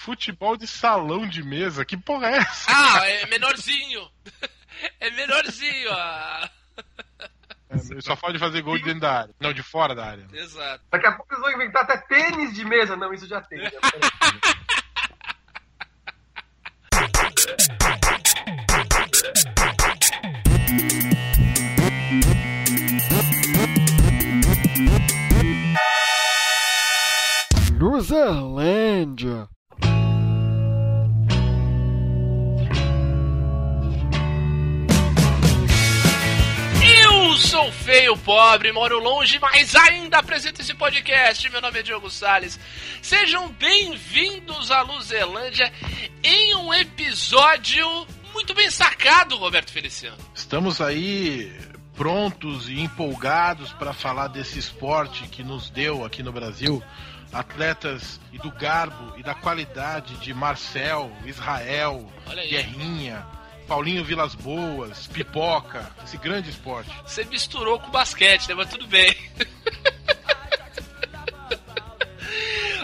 Futebol de salão de mesa? Que porra é essa? Ah, é menorzinho. É menorzinho. Ah. É, só pode fazer gol de dentro da área. Não, de fora da área. Exato. Daqui a pouco eles vão inventar até tênis de mesa. Não, isso já tem. né? Luzerlândia. Sou feio, pobre, moro longe, mas ainda apresento esse podcast. Meu nome é Diogo Salles. Sejam bem-vindos à Luzelândia em um episódio muito bem sacado, Roberto Feliciano. Estamos aí prontos e empolgados para falar desse esporte que nos deu aqui no Brasil atletas e do garbo e da qualidade de Marcel, Israel. Guerrinha, Paulinho Vilas Boas, Pipoca, esse grande esporte. Você misturou com basquete, né? Mas tudo bem.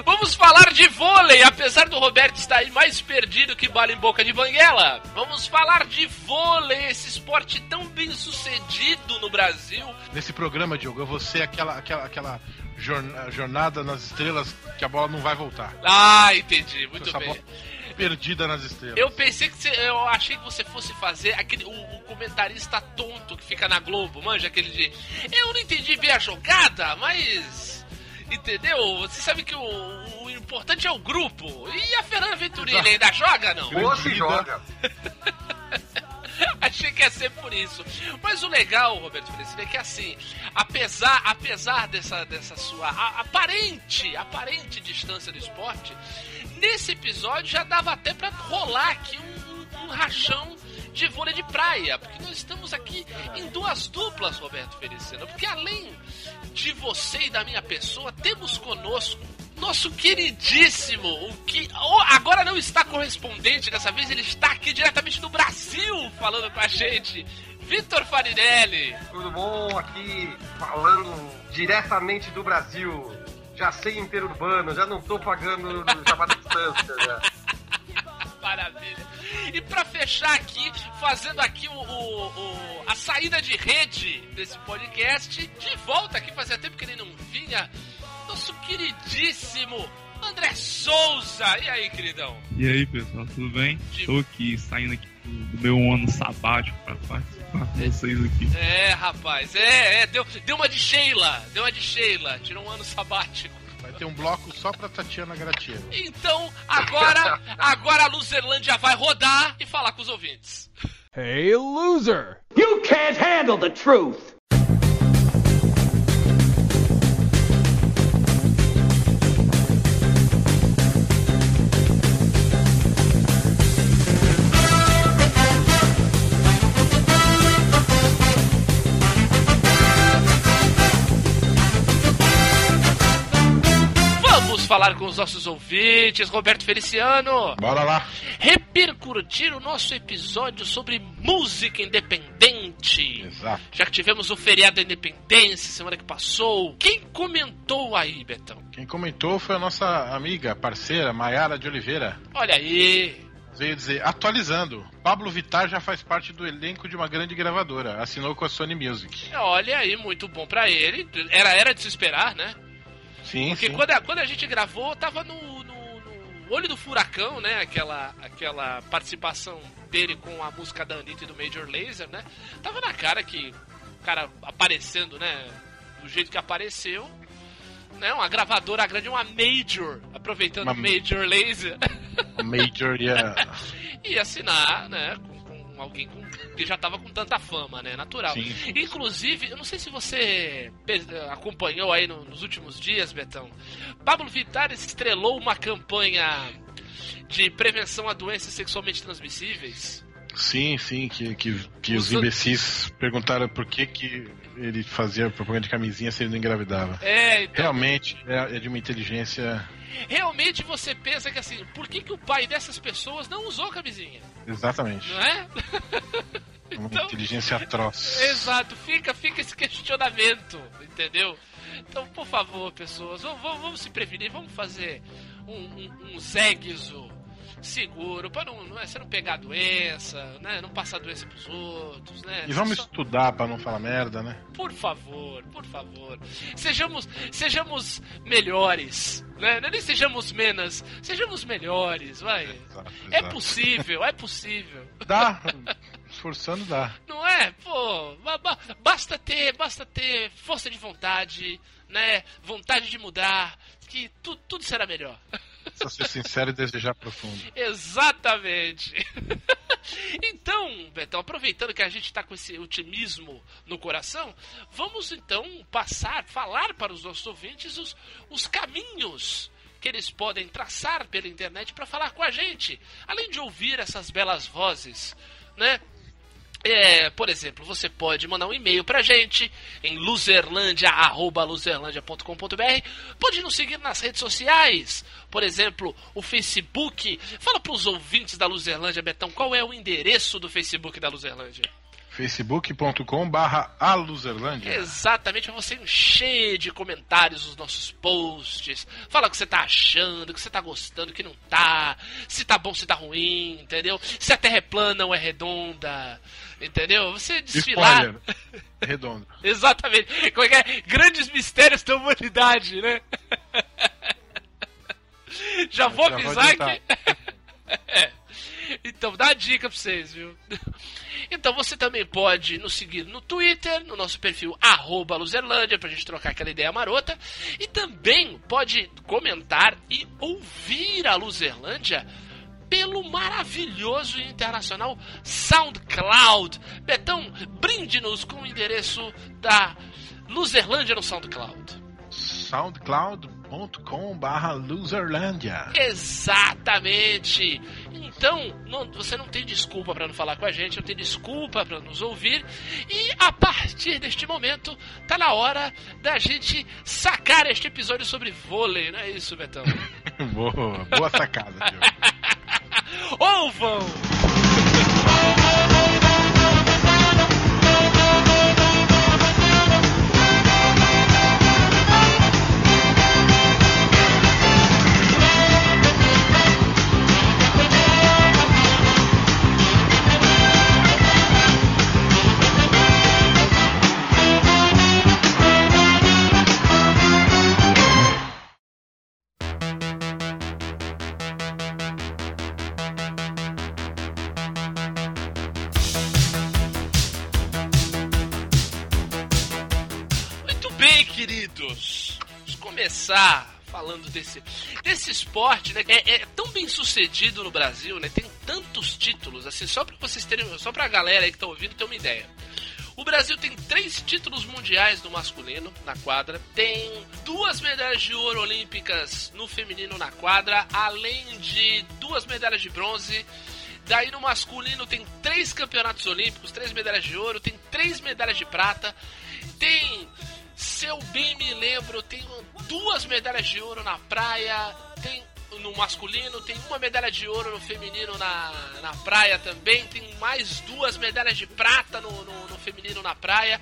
Vamos falar de vôlei, apesar do Roberto estar aí mais perdido que bala em boca de banguela. Vamos falar de vôlei, esse esporte tão bem sucedido no Brasil. Nesse programa, Diogo, eu vou ser aquela, aquela, aquela jorna- jornada nas estrelas que a bola não vai voltar. Ah, entendi, muito Essa bem. bola perdida nas estrelas. Eu pensei que você, eu achei que você fosse fazer aquele o, o comentarista tonto que fica na Globo, manja aquele de eu não entendi bem a jogada, mas entendeu? Você sabe que o, o importante é o grupo. E a Fernanda Venturini Exato. ainda joga não? Boa se joga. Achei que ia ser por isso. Mas o legal, Roberto Feliciano, é que assim, apesar, apesar dessa, dessa sua a- aparente, aparente distância do esporte, nesse episódio já dava até pra rolar aqui um, um rachão de vôlei de praia, porque nós estamos aqui em duas duplas, Roberto Feliciano, porque além de você e da minha pessoa, temos conosco nosso queridíssimo, o que agora não está correspondente, dessa vez ele está aqui diretamente do Brasil falando com a gente, Vitor Farinelli. Tudo bom? Aqui falando diretamente do Brasil. Já sei interurbano, já não tô pagando chamada distância. Já. Maravilha. E pra fechar aqui, fazendo aqui o, o- o- a saída de rede desse podcast, de volta aqui, fazia tempo que ele não vinha, nosso queridíssimo André Souza. E aí, queridão? E aí, pessoal, tudo bem? De- Estou aqui saindo aqui do, meu ano sabático para participar com vocês aqui. É, rapaz, é, é, deu, deu uma de Sheila, deu uma de Sheila, tirou um ano sabático. Vai ter um bloco só pra Tatiana Gratiero. Então, agora, agora a Luzerlândia vai rodar e falar com os ouvintes. Hey, loser! You can't handle the truth. Falar com os nossos ouvintes, Roberto Feliciano. Bora lá. repercutir o nosso episódio sobre música independente. Exato. Já que tivemos o feriado da independência semana que passou. Quem comentou aí, Betão? Quem comentou foi a nossa amiga, parceira, Maiara de Oliveira. Olha aí. Veio dizer, atualizando, Pablo Vittar já faz parte do elenco de uma grande gravadora. Assinou com a Sony Music. Olha aí, muito bom pra ele. Era, era de se esperar, né? Sim, Porque sim. quando a, quando a gente gravou, tava no, no- no olho do furacão, né? Aquela, aquela participação dele com a música da Anitta e do Major Lazer, né? Tava na cara que o cara aparecendo, né? Do jeito que apareceu. Né, uma gravadora grande, uma Major, aproveitando Uma- o Major Laser, Major ia... e assinar, né? Com alguém com- que já tava com tanta fama, né? Natural. Sim. Inclusive, eu não sei se você acompanhou aí no- nos últimos dias, Betão. Pablo Vittar estrelou uma campanha de prevenção a doenças sexualmente transmissíveis. Sim, sim, que, que, que os Usa- imbecis perguntaram por que, que ele fazia propaganda de camisinha se ele não engravidava. É, então, Realmente é, é de uma inteligência. realmente você pensa que assim, por que, que o pai dessas pessoas não usou camisinha? Exatamente. Não é? Uma Então- inteligência atroz. Exato, fica, fica esse questionamento, entendeu? Então, por favor, pessoas, vamos, vamos- vamos se prevenir, vamos fazer um, um, um seguro, pra não, não é, você não pegar doença, né? Não passar doença pros outros, né? E vamos Só- estudar pra não falar merda, né? Por favor, por favor. Sejamos, sejamos melhores, né? Não é nem sejamos menos, sejamos melhores, vai. Exato, É exato. possível, é possível. Dá. Esforçando dá. Não é? Pô, ba- ba- basta ter, basta ter força de vontade, né? Vontade de mudar, que tu, tudo será melhor. Só ser sincero e desejar profundo. Exatamente. então, Betão, aproveitando que a gente está com esse otimismo no coração, vamos então passar, falar para os nossos ouvintes os, os caminhos que eles podem traçar pela internet para falar com a gente, além de ouvir essas belas vozes, né? É, por exemplo, você pode mandar um e-mail pra gente em luzerlandia.luzerlandia.com.br. Pode nos seguir nas redes sociais, por exemplo, o Facebook. Fala pros ouvintes da Luzerlândia, Betão, qual é o endereço do Facebook da Luzerlândia? facebook.com barra aluzerlândia. Exatamente, você encher de comentários os nossos posts. Fala o que você tá achando, o que você tá gostando, o que não tá. Se tá bom, se tá ruim, entendeu? Se a Terra é plana ou é redonda, entendeu? Você desfilar. Spoiler. Redondo. Exatamente. Como é que é? Grandes mistérios da humanidade, né? Já vou Já vou avisar adiantar. que. É. Então, dá a dica pra vocês, viu? Então você também pode nos seguir no Twitter, no nosso perfil arroba Luzerlândia, pra gente trocar aquela ideia marota. E também pode comentar e ouvir a Luzerlândia pelo maravilhoso e internacional SoundCloud. Betão, brinde-nos com o endereço da Luzerlândia no SoundCloud. soundcloud.com barra loserlândia. Exatamente. Então, não- você não tem desculpa para não falar com a gente, não tem desculpa para nos ouvir. E a partir deste momento, tá na hora da gente sacar este episódio sobre vôlei, não é isso, Betão? boa, boa sacada, Diogo. Ouvam! Muito começar falando desse, desse esporte, né? É, é tão bem sucedido no Brasil, né? Tem tantos títulos, assim, só pra vocês terem, só pra galera aí que tá ouvindo ter uma ideia. O Brasil tem três títulos mundiais no masculino na quadra, tem duas medalhas de ouro olímpicas no feminino na quadra, além de duas medalhas de bronze. Daí no masculino tem três campeonatos olímpicos, três medalhas de ouro, tem três medalhas de prata, tem, se eu bem me lembro, tem duas medalhas de ouro na praia, tem no masculino, tem uma medalha de ouro no feminino na, na praia também, tem mais duas medalhas de prata no, no, no feminino na praia.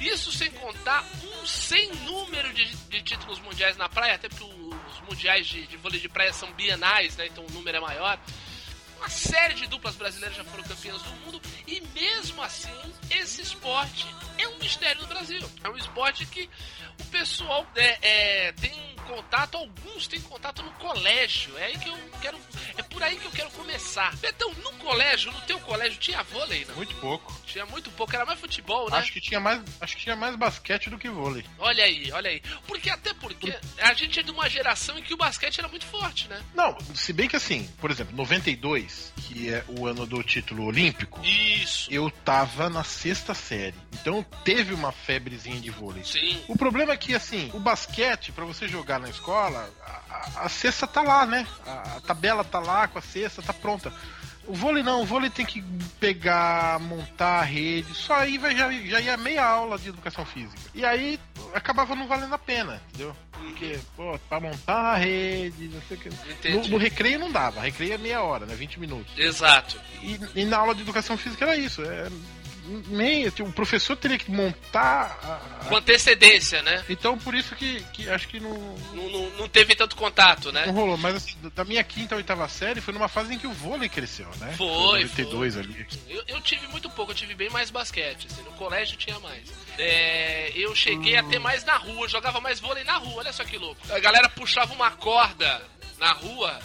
Isso sem contar um sem número de, de títulos mundiais na praia, até porque os mundiais de, de vôlei de praia são bienais, né? Então o número é maior. Uma série de duplas brasileiras já foram campeãs do mundo e mesmo assim esse esporte é um mistério no Brasil. É um esporte que o pessoal é, é, tem contato, alguns têm contato no colégio. É aí que eu quero, é por aí que eu quero começar. Betão, no colégio, no teu colégio tinha vôlei, não? Muito pouco. Tinha muito pouco, era mais futebol, né? Acho que tinha mais, acho que tinha mais basquete do que vôlei. Olha aí, olha aí. Porque até porque a gente é de uma geração em que o basquete era muito forte, né? Não, se bem que assim, por exemplo, 92, que é o ano do título olímpico, Isso. eu tava na sexta série. Então teve uma febrezinha de vôlei. Sim. O problema é que, assim, o basquete, pra você jogar na escola, a, a- a cesta tá lá, né? A, a tabela tá lá com a cesta, tá pronta. O vôlei não, o vôlei tem que pegar, montar a rede, só aí vai, já, já ia meia aula de educação física. E aí acabava não valendo a pena, entendeu? Porque, pô, pra montar a rede, não sei o que. No, no recreio não dava, recreio é meia hora, né? 20 minutos. Exato. E, e na aula de educação física era isso. É nem. tipo, O professor teria que montar. a- Com antecedência, né? Então por isso que, que acho que não, Não, não, não teve tanto contato, né? não rolou. Mas assim, da minha quinta a oitava série foi numa fase em que o vôlei cresceu, né? Foi, 92 ali. Eu, eu tive muito pouco, eu tive bem mais basquete. assim, no colégio tinha mais. É, eu cheguei a ter mais na rua, jogava mais vôlei na rua, olha só que louco. A galera puxava uma corda na rua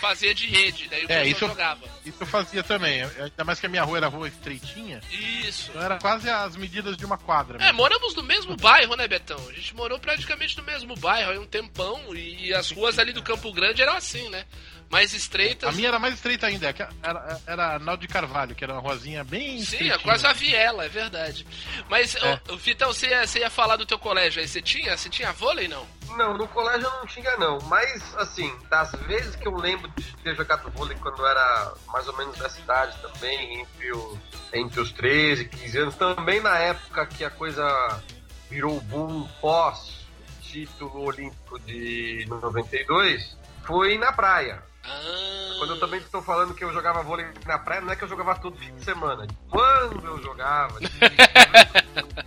fazia de rede, daí o É, isso eu- jogava. Isso eu fazia também. Ainda mais que a minha rua era rua estreitinha. Isso. Então era quase as medidas de uma quadra. É, mesmo. moramos no mesmo bairro, né, Betão? A gente morou praticamente no mesmo bairro aí um tempão e, e as ruas ali do Campo Grande eram assim, né? Mais estreitas. A minha era mais estreita ainda. que Era, era Naldo de Carvalho, que era uma ruazinha bem Sim, estreitinha. é quase a viela, é verdade. Mas, É. ô, Vitão, você ia, você ia falar do teu colégio aí, você tinha? Você tinha vôlei, não? Não, no colégio eu não tinha não, mas assim, das vezes que eu lembro de ter jogado vôlei quando eu era mais ou menos dessa idade também, entre os, entre os 13, 15 anos, também na época que a coisa virou boom pós título olímpico de 92, foi na praia. Ah, Quando eu também estou falando que eu jogava vôlei na praia, não é que eu jogava todo fim de semana. Quando eu jogava,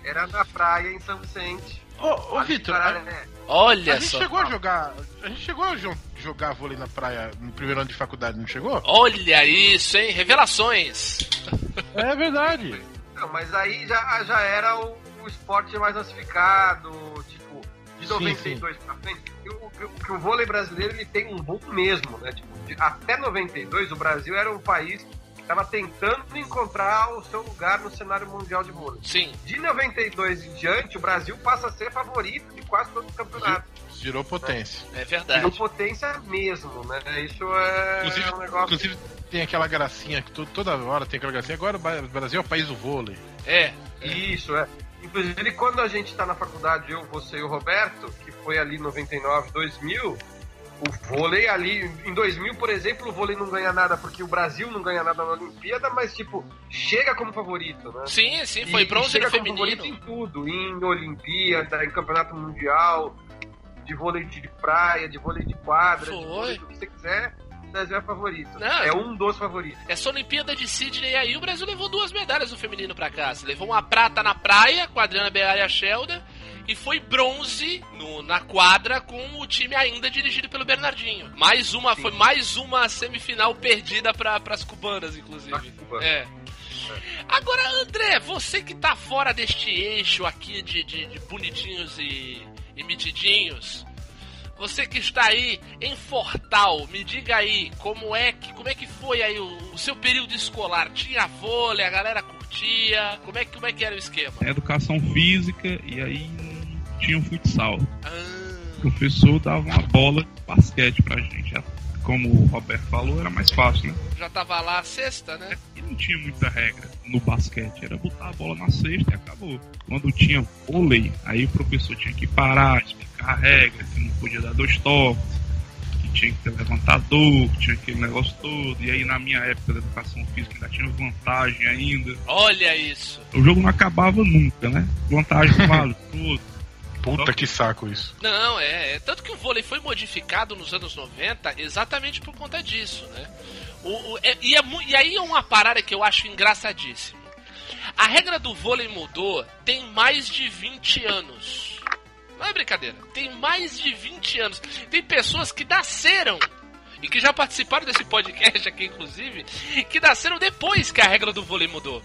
era na praia em São Vicente. Ô, ô Vitor, a, Pararé. Olha a gente só. chegou a jogar. A gente chegou a jo- jogar vôlei na praia no primeiro ano de faculdade, não chegou? Olha isso, hein? Revelações. É verdade. Não, mas aí já, já era o, o esporte mais massificado, tipo, de Sim, 92 pra frente. O, que o- que o vôlei brasileiro ele tem um boom mesmo, né? Tipo, de- até 92 o Brasil era um país que estava tentando encontrar o seu lugar no cenário mundial de vôlei. Sim. De 92 em diante, o Brasil passa a ser favorito de quase todos os campeonatos. Virou potência. É E verdade. no potência mesmo, né? Isso é Inclusive, um negócio. inclusive tem aquela gracinha que to- toda hora tem aquela gracinha. Agora o Brasil é o país do vôlei. É. Isso, é. Inclusive, quando a gente tá na faculdade, eu, você e o Roberto, que foi ali 99, 2000, o vôlei ali, em 2000, por exemplo, o vôlei não ganha nada porque o Brasil não ganha nada na Olimpíada, mas, tipo, chega como favorito, né? Sim, sim, foi bronze e chega como favorito em tudo, em Olimpíada, em Campeonato Mundial, de vôlei de praia, de vôlei de quadra, de Foi. vôlei do que você quiser, é favorito. Não, é um dos favoritos. Essa Olimpíada de Sydney aí, o Brasil levou duas medalhas no feminino pra casa. Levou uma prata na praia com a Adriana Beara e a Shelda. E foi bronze no- na quadra com o time ainda dirigido pelo Bernardinho. Mais uma, foi mais uma semifinal perdida para as cubanas, inclusive. Cuba. É. Agora, André, você que tá fora deste eixo aqui de, de- de bonitinhos e, e metidinhos, você que está aí em Fortal, me diga aí como é que, como é que foi aí o, o seu período escolar? Tinha vôlei, a galera curtia? Como é, que- como é que era o esquema? Educação física e aí tinha um futsal. O Ah, professor dava uma bola de basquete pra gente. Como o Roberto falou, era mais fácil, né? já tava lá a sexta, né? E não tinha muita regra no basquete, era botar a bola na cesta e acabou. Quando tinha vôlei, aí o professor tinha que parar, explicar a regra, que não podia dar dois toques, que tinha que ter levantador, que tinha aquele negócio todo. E aí na minha época da educação física ainda tinha vantagem ainda. Olha isso. O jogo não acabava nunca, né? Vantagem vale tudo. Puta que saco isso. Não, é, é. Tanto que o vôlei foi modificado nos anos 90 exatamente por conta disso, né? O, o- é- e, é e aí é uma parada que eu acho engraçadíssima. A regra do vôlei mudou tem mais de 20 anos. Não é brincadeira. Tem mais de 20 anos. Tem pessoas que nasceram e que já participaram desse podcast aqui, inclusive, que nasceram depois que a regra do vôlei mudou.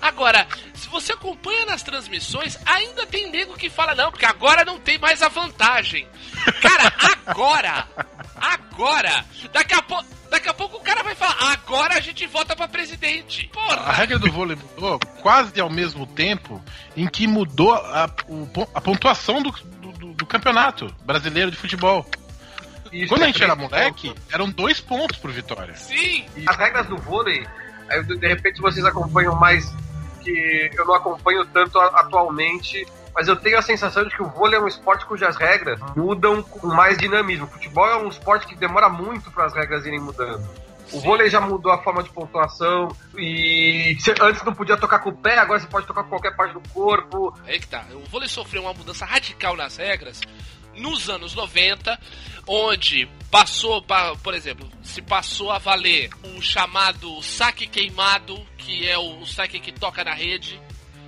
Agora, se você acompanha nas transmissões, ainda tem nego que fala, não, porque agora não tem mais a vantagem. Cara, agora! Agora! Daqui a, po daqui a pouco o cara vai falar, agora a gente vota pra presidente. A Porra! regra do vôlei mudou quase ao mesmo tempo em que mudou a, a pontuação do, do- do campeonato brasileiro de futebol. Isso Quando a é gente era três moleque, pontos. eram dois pontos por vitória. Sim! E as regras do vôlei, de repente vocês acompanham mais que eu não acompanho tanto atualmente, mas eu tenho a sensação de que o vôlei é um esporte cujas regras mudam com mais dinamismo. O futebol é um esporte que demora muito para as regras irem mudando. O vôlei já mudou a forma de pontuação e antes não podia tocar com o pé, agora você pode tocar com qualquer parte do corpo. Aí que tá. O vôlei sofreu uma mudança radical nas regras nos anos 90, onde passou, pa- por exemplo, se passou a valer o chamado saque queimado, que é o saque que toca na rede,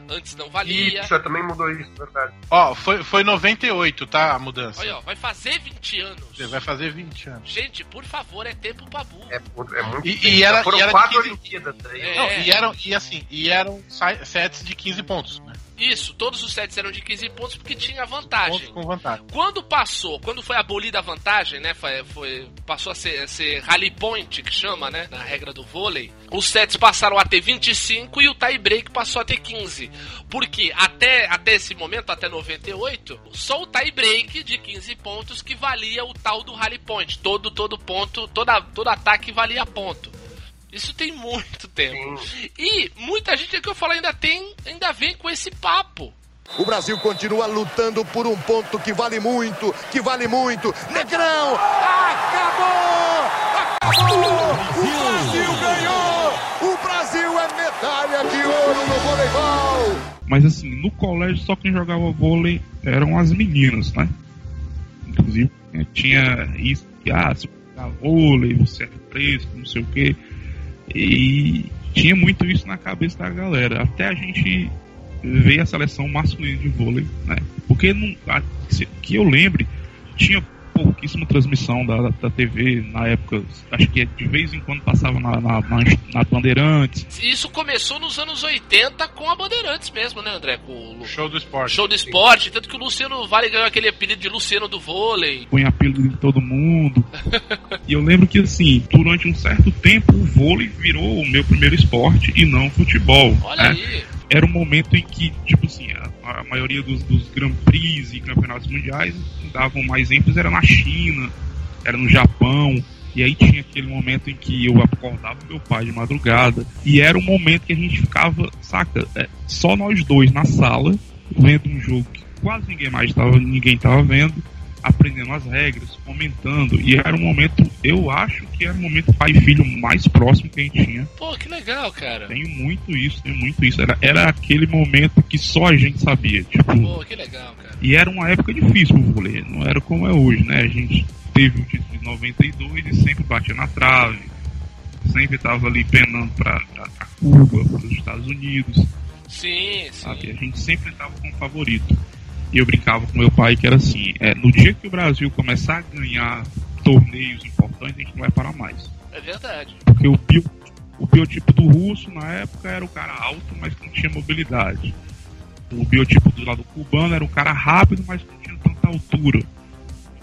antes não valia. Isso, também mudou isso, verdade. Ó, foi, foi 98, tá? A mudança. Olha, ó, vai fazer 20 anos. Você vai fazer 20 anos. Gente, por favor, é tempo pra burro. É, é muito E- tempo. e era- Foram e era quatro 15 Olimpíadas aí. É. Não, e eram, e assim, e eram sets de 15 pontos, né? Isso, todos os sets eram de 15 pontos porque tinha Pontos vantagem. com vantagem. Quando passou, quando foi abolida a vantagem, né? Foi, foi- passou a ser, a ser rally point, que chama, né? Na regra do vôlei. Os sets passaram a ter 25 e o tie break passou a ter 15. Porque até, até esse momento, até 98, só o tie break de 15 pontos que valia o tal do rally point. Todo, todo ponto, toda, todo ataque valia ponto. Isso tem muito tempo. E muita gente é que eu falo ainda tem, ainda vem com esse papo. O Brasil continua lutando por um ponto que vale muito, que vale muito. Negrão! Acabou! Acabou! O Brasil ganhou! O Brasil é medalha de ouro no voleibol! Mas assim, no colégio só quem jogava vôlei eram as meninas, né? Inclusive, tinha isso que, ah, se você jogar vôlei, você é preso, não sei o quê. E tinha muito isso na cabeça da galera. Até a gente ver a seleção masculina de vôlei, né? Porque não, a- que eu lembre, tinha pouquíssima transmissão da, da TV na época. Acho que de vez em quando passava na, na, na, na Bandeirantes. Isso começou nos anos 80 com a Bandeirantes mesmo, né, André? Com o Show do esporte. show do esporte. Tanto que o Luciano Vale ganhou aquele apelido de Luciano do vôlei. põe apelido em todo mundo. e eu lembro que, assim, durante um certo tempo, o vôlei virou o meu primeiro esporte e não o futebol. Olha né? aí. Era um momento em que, tipo assim, a, a maioria dos, dos Grand Prix e campeonatos mundiais davam mais ênfase era na China, era no Japão. E aí tinha aquele momento em que eu acordava meu pai de madrugada. E era um momento que a gente ficava, saca, é, só nós dois na sala, vendo um jogo que quase ninguém mais estava, ninguém tava vendo, aprendendo as regras, comentando. E era um momento, eu acho que era o momento pai e filho mais próximo que a gente tinha. Pô, que legal, cara. Tenho muito isso, tenho muito isso. Era, era aquele momento que só a gente sabia. Tipo, Pô, que legal, cara. e era uma época difícil pro vôlei, não era como é hoje, né? A gente teve o título de 92 e sempre batia na trave, sempre tava ali penando pra, pra, pra Cuba, pros Estados Unidos, Sim, sabe? sim. A gente sempre tava com o favorito. E eu brincava com meu pai que era assim, é, no dia que o Brasil começar a ganhar torneios importantes, a gente não vai parar mais. É verdade. Porque o, bio, o biotipo do russo na época era o cara alto, mas que não tinha mobilidade. O biotipo do lado cubano era o cara rápido, mas que não tinha tanta altura.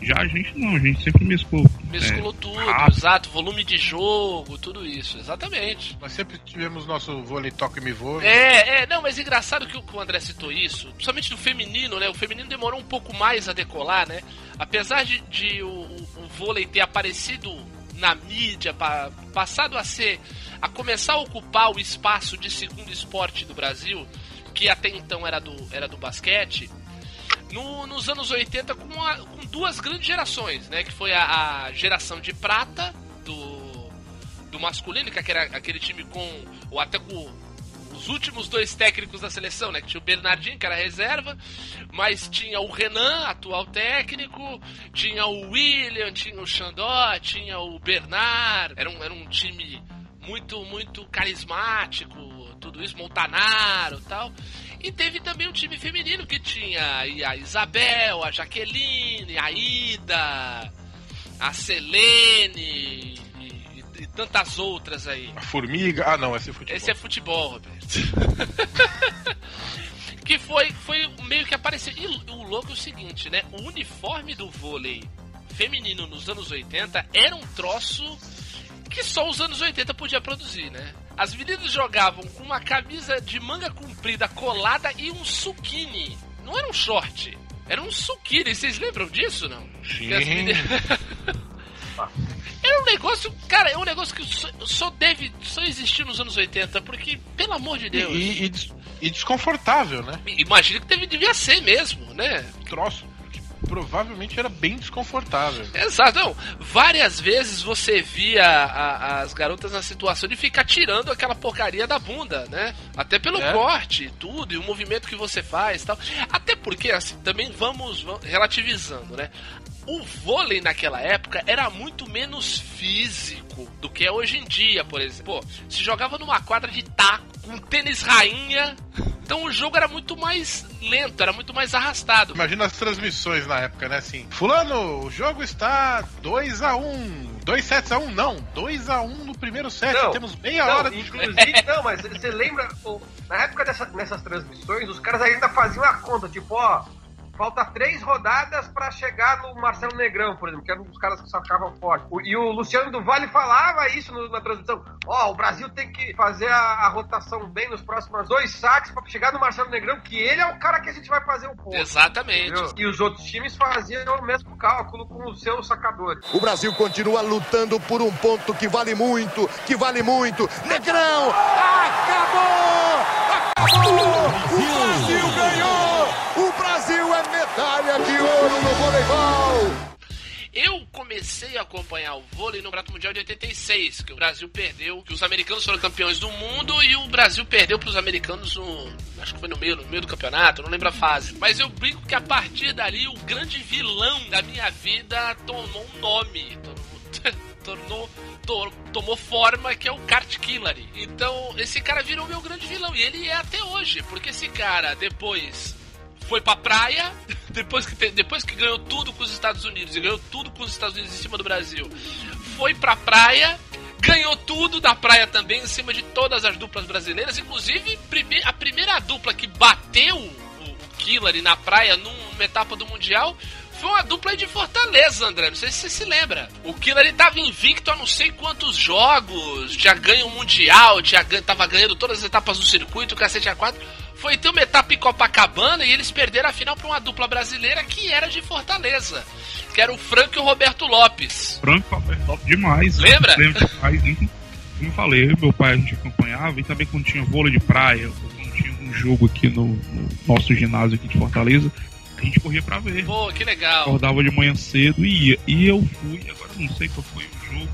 Já a gente não, a gente sempre mesclou. Mesclou é, tudo, rápido. exato. Volume de jogo, tudo isso. Exatamente. Nós sempre tivemos nosso vôlei toque me voa. É, é, não, mas engraçado que o, que o André citou isso, principalmente no feminino, né? O feminino demorou um pouco mais a decolar, né? Apesar de, de o, o- o vôlei ter aparecido na mídia, pa- passado a ser. a começar a ocupar o espaço de segundo esporte do Brasil, que até então era do, era do basquete. No- nos anos 80 com, uma- com duas grandes gerações, né? Que foi a, a geração de prata do, do masculino, que era aquele time com. ou até com os últimos dois técnicos da seleção, né? Que tinha o Bernardinho, que era reserva, mas tinha o Renan, atual técnico, tinha o William, tinha o Xandó, tinha o Bernard. Era um, era um time muito, muito carismático, tudo isso, Montanaro tal. E teve também um time feminino que tinha a Isabel, a Jaqueline, a Ida, a Selene e, e- e tantas outras aí. A formiga. Ah, não, esse é futebol. Esse é futebol, Roberto. que foi, foi meio que apareceu. E o louco é o seguinte, né? O uniforme do vôlei feminino nos anos 80 era um troço que só os anos 80 podia produzir, né? As meninas jogavam com uma camisa de manga comprida colada e um suquine. Não era um short, era um suquine. Vocês lembram disso, não? Sim. Meninas- Era um negócio, cara, é um negócio que só, só deve, só existir nos anos 80, porque, pelo amor de Deus, e- e e desconfortável, né? imagina que deve, devia ser mesmo, né? Troço. Provavelmente era bem desconfortável. Exato, não. Várias vezes você via a- as garotas na situação de ficar tirando aquela porcaria da bunda, né? Até pelo É. corte e tudo, e o movimento que você faz e tal. Até porque, assim, também vamos, vamos relativizando, né? O vôlei naquela época era muito menos físico do que é hoje em dia, por exemplo. Pô, se jogava numa quadra de taco, com tênis rainha. Então o jogo era muito mais lento, era muito mais arrastado. Imagina as transmissões na época, né? Assim, Fulano, o jogo está 2x1. 2 sets a 1, não. 2x1 no primeiro set. Não, Temos meia não, hora de inclusive, não, mas você lembra, pô, na época dessa, dessas transmissões, os caras ainda faziam a conta, tipo, ó, falta três rodadas pra chegar no Marcelo Negrão, por exemplo, que era um dos caras que sacavam forte. E o Luciano do Vale falava isso na transmissão. Ó, o Brasil tem que fazer a, a rotação bem nos próximos dois saques pra chegar no Marcelo Negrão, que ele é o cara que a gente vai fazer o ponto. Exatamente. entendeu? E os outros times faziam o mesmo cálculo com os seus sacadores. O Brasil continua lutando por um ponto que vale muito, que vale muito. Negrão! Acabou! Acabou! O Brasil ganhou! Medalha de ouro no voleibol! Eu comecei a acompanhar o vôlei no Campeonato Mundial de 86, que o Brasil perdeu, que os americanos foram campeões do mundo e o Brasil perdeu para os americanos no, acho que foi no meio, no meio do campeonato, não lembro a fase. Mas eu brinco que a partir dali o grande vilão da minha vida tomou um nome, tornou, tornou to- tomou forma que é o Kart Killary. Então esse cara virou meu grande vilão e ele é até hoje, porque esse cara depois foi pra praia, depois que, depois que ganhou tudo com os Estados Unidos e ganhou tudo com os Estados Unidos em cima do Brasil, foi pra praia, ganhou tudo da praia também em cima de todas as duplas brasileiras, inclusive a primeira dupla que bateu o, Killary na praia num- numa etapa do Mundial. Foi uma dupla de Fortaleza, André. Não sei se você se lembra. O Killary tava invicto a não sei quantos jogos. Tinha ganho o Mundial, gan- tava ganhando todas as etapas do circuito, cacete A4 foi ter uma etapa em Copacabana e eles perderam a final para uma dupla brasileira que era de Fortaleza, que era o Franco e o Roberto Lopes. Franco top demais. Lembra? Lembro demais. Inclu- Como eu falei, eu e meu pai a gente acompanhava e também quando tinha vôlei de praia, quando tinha um jogo aqui no, no nosso ginásio aqui de Fortaleza, a gente corria pra ver. Pô, que legal. Acordava de manhã cedo e ia. E eu fui, agora eu não sei qual foi o jogo,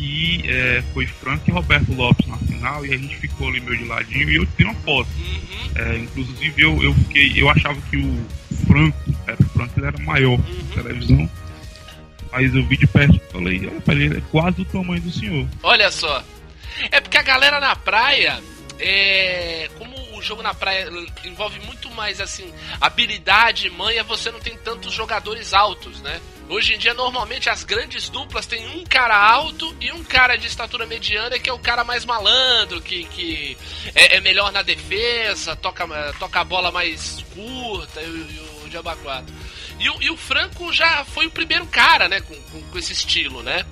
que é, foi Franco e Roberto Lopes na final e a gente ficou ali meio de ladinho e eu tenho uma foto. Uhum, É, inclusive eu, eu fiquei, eu achava que o Franco, era, o Franco era maior na televisão, mas eu vi de perto e falei, olha, ele é quase o tamanho do senhor. olha só. É porque a galera na praia, é, como o jogo na praia envolve muito mais assim habilidade e manha, você não tem tantos jogadores altos, né? Hoje em dia, normalmente, as grandes duplas têm um cara alto e um cara de estatura mediana, que é o cara mais malandro, que, que é, é melhor na defesa, toca, toca a bola mais curta e, e o Diaba 4. E, e o Franco já foi o primeiro cara, né, com, com, com esse estilo, né?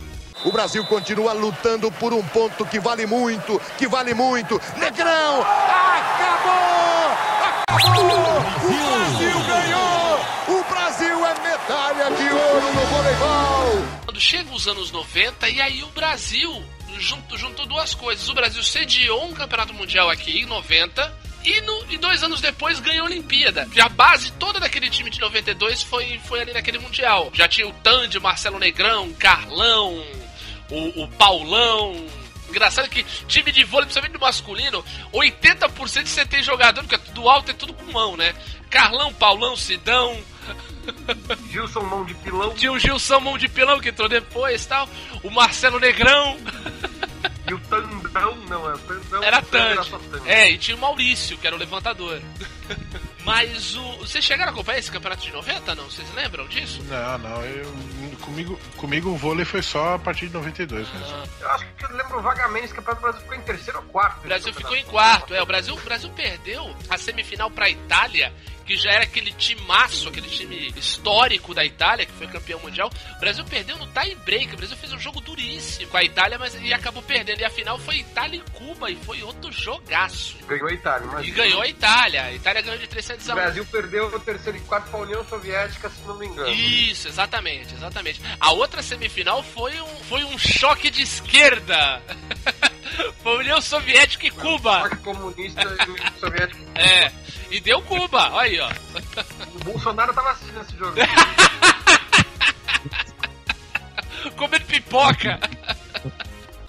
O Brasil continua lutando por um ponto que vale muito, que vale muito. Negrão! Acabou! Acabou! O Brasil ganhou! É de ouro no voleibol! Quando chega os anos 90, e aí o Brasil junto, juntou duas coisas. O Brasil sediou um campeonato mundial aqui em 90. E, no- e dois anos depois ganhou a Olimpíada. E a base toda daquele time de 92 foi, foi ali naquele Mundial. Já tinha o Tandy, Marcelo Negrão, Carlão, o, o Paulão. Engraçado que time de vôlei, principalmente do masculino, 80% de você tem jogador, porque do alto é tudo com mão, né? Carlão, Paulão, Sidão, Gilson Mão de Pilão tinha o Gilson Mão de Pilão que entrou depois tal. O Marcelo Negrão. e o Tandão, não, é o Tandão. Era Tandão Tandy. É, e tinha o Maurício, que era o levantador. Mas o. Vocês chegaram a acompanhar esse campeonato de 90? Não? Vocês lembram disso? Não, não. Eu, comigo, comigo o vôlei foi só a partir de 92 mesmo. Ah, Eu acho que eu lembro vagamente que o Campeonato do Brasil ficou em terceiro ou quarto. o Brasil ficou em quarto. É, o Brasil, o Brasil perdeu a semifinal pra Itália, que já era aquele timaço, aquele time histórico da Itália, que foi campeão mundial. O Brasil perdeu no tie break. O Brasil fez um jogo duríssimo com a Itália, mas e acabou perdendo. E a final foi Itália e Cuba, e foi outro jogaço. Ganhou a Itália, E imagina. ganhou a Itália. A Itália ganhou de 3 sets O a 1. Brasil perdeu o terceiro e quarto pra União Soviética, se não me engano. Isso, exatamente, exatamente. A outra semifinal foi um, foi um choque de esquerda. foi União Soviética e Cuba. Choque comunista e União Soviética. É, e deu Cuba, olha aí, ó. O Bolsonaro tava assistindo esse jogo. Comendo pipoca.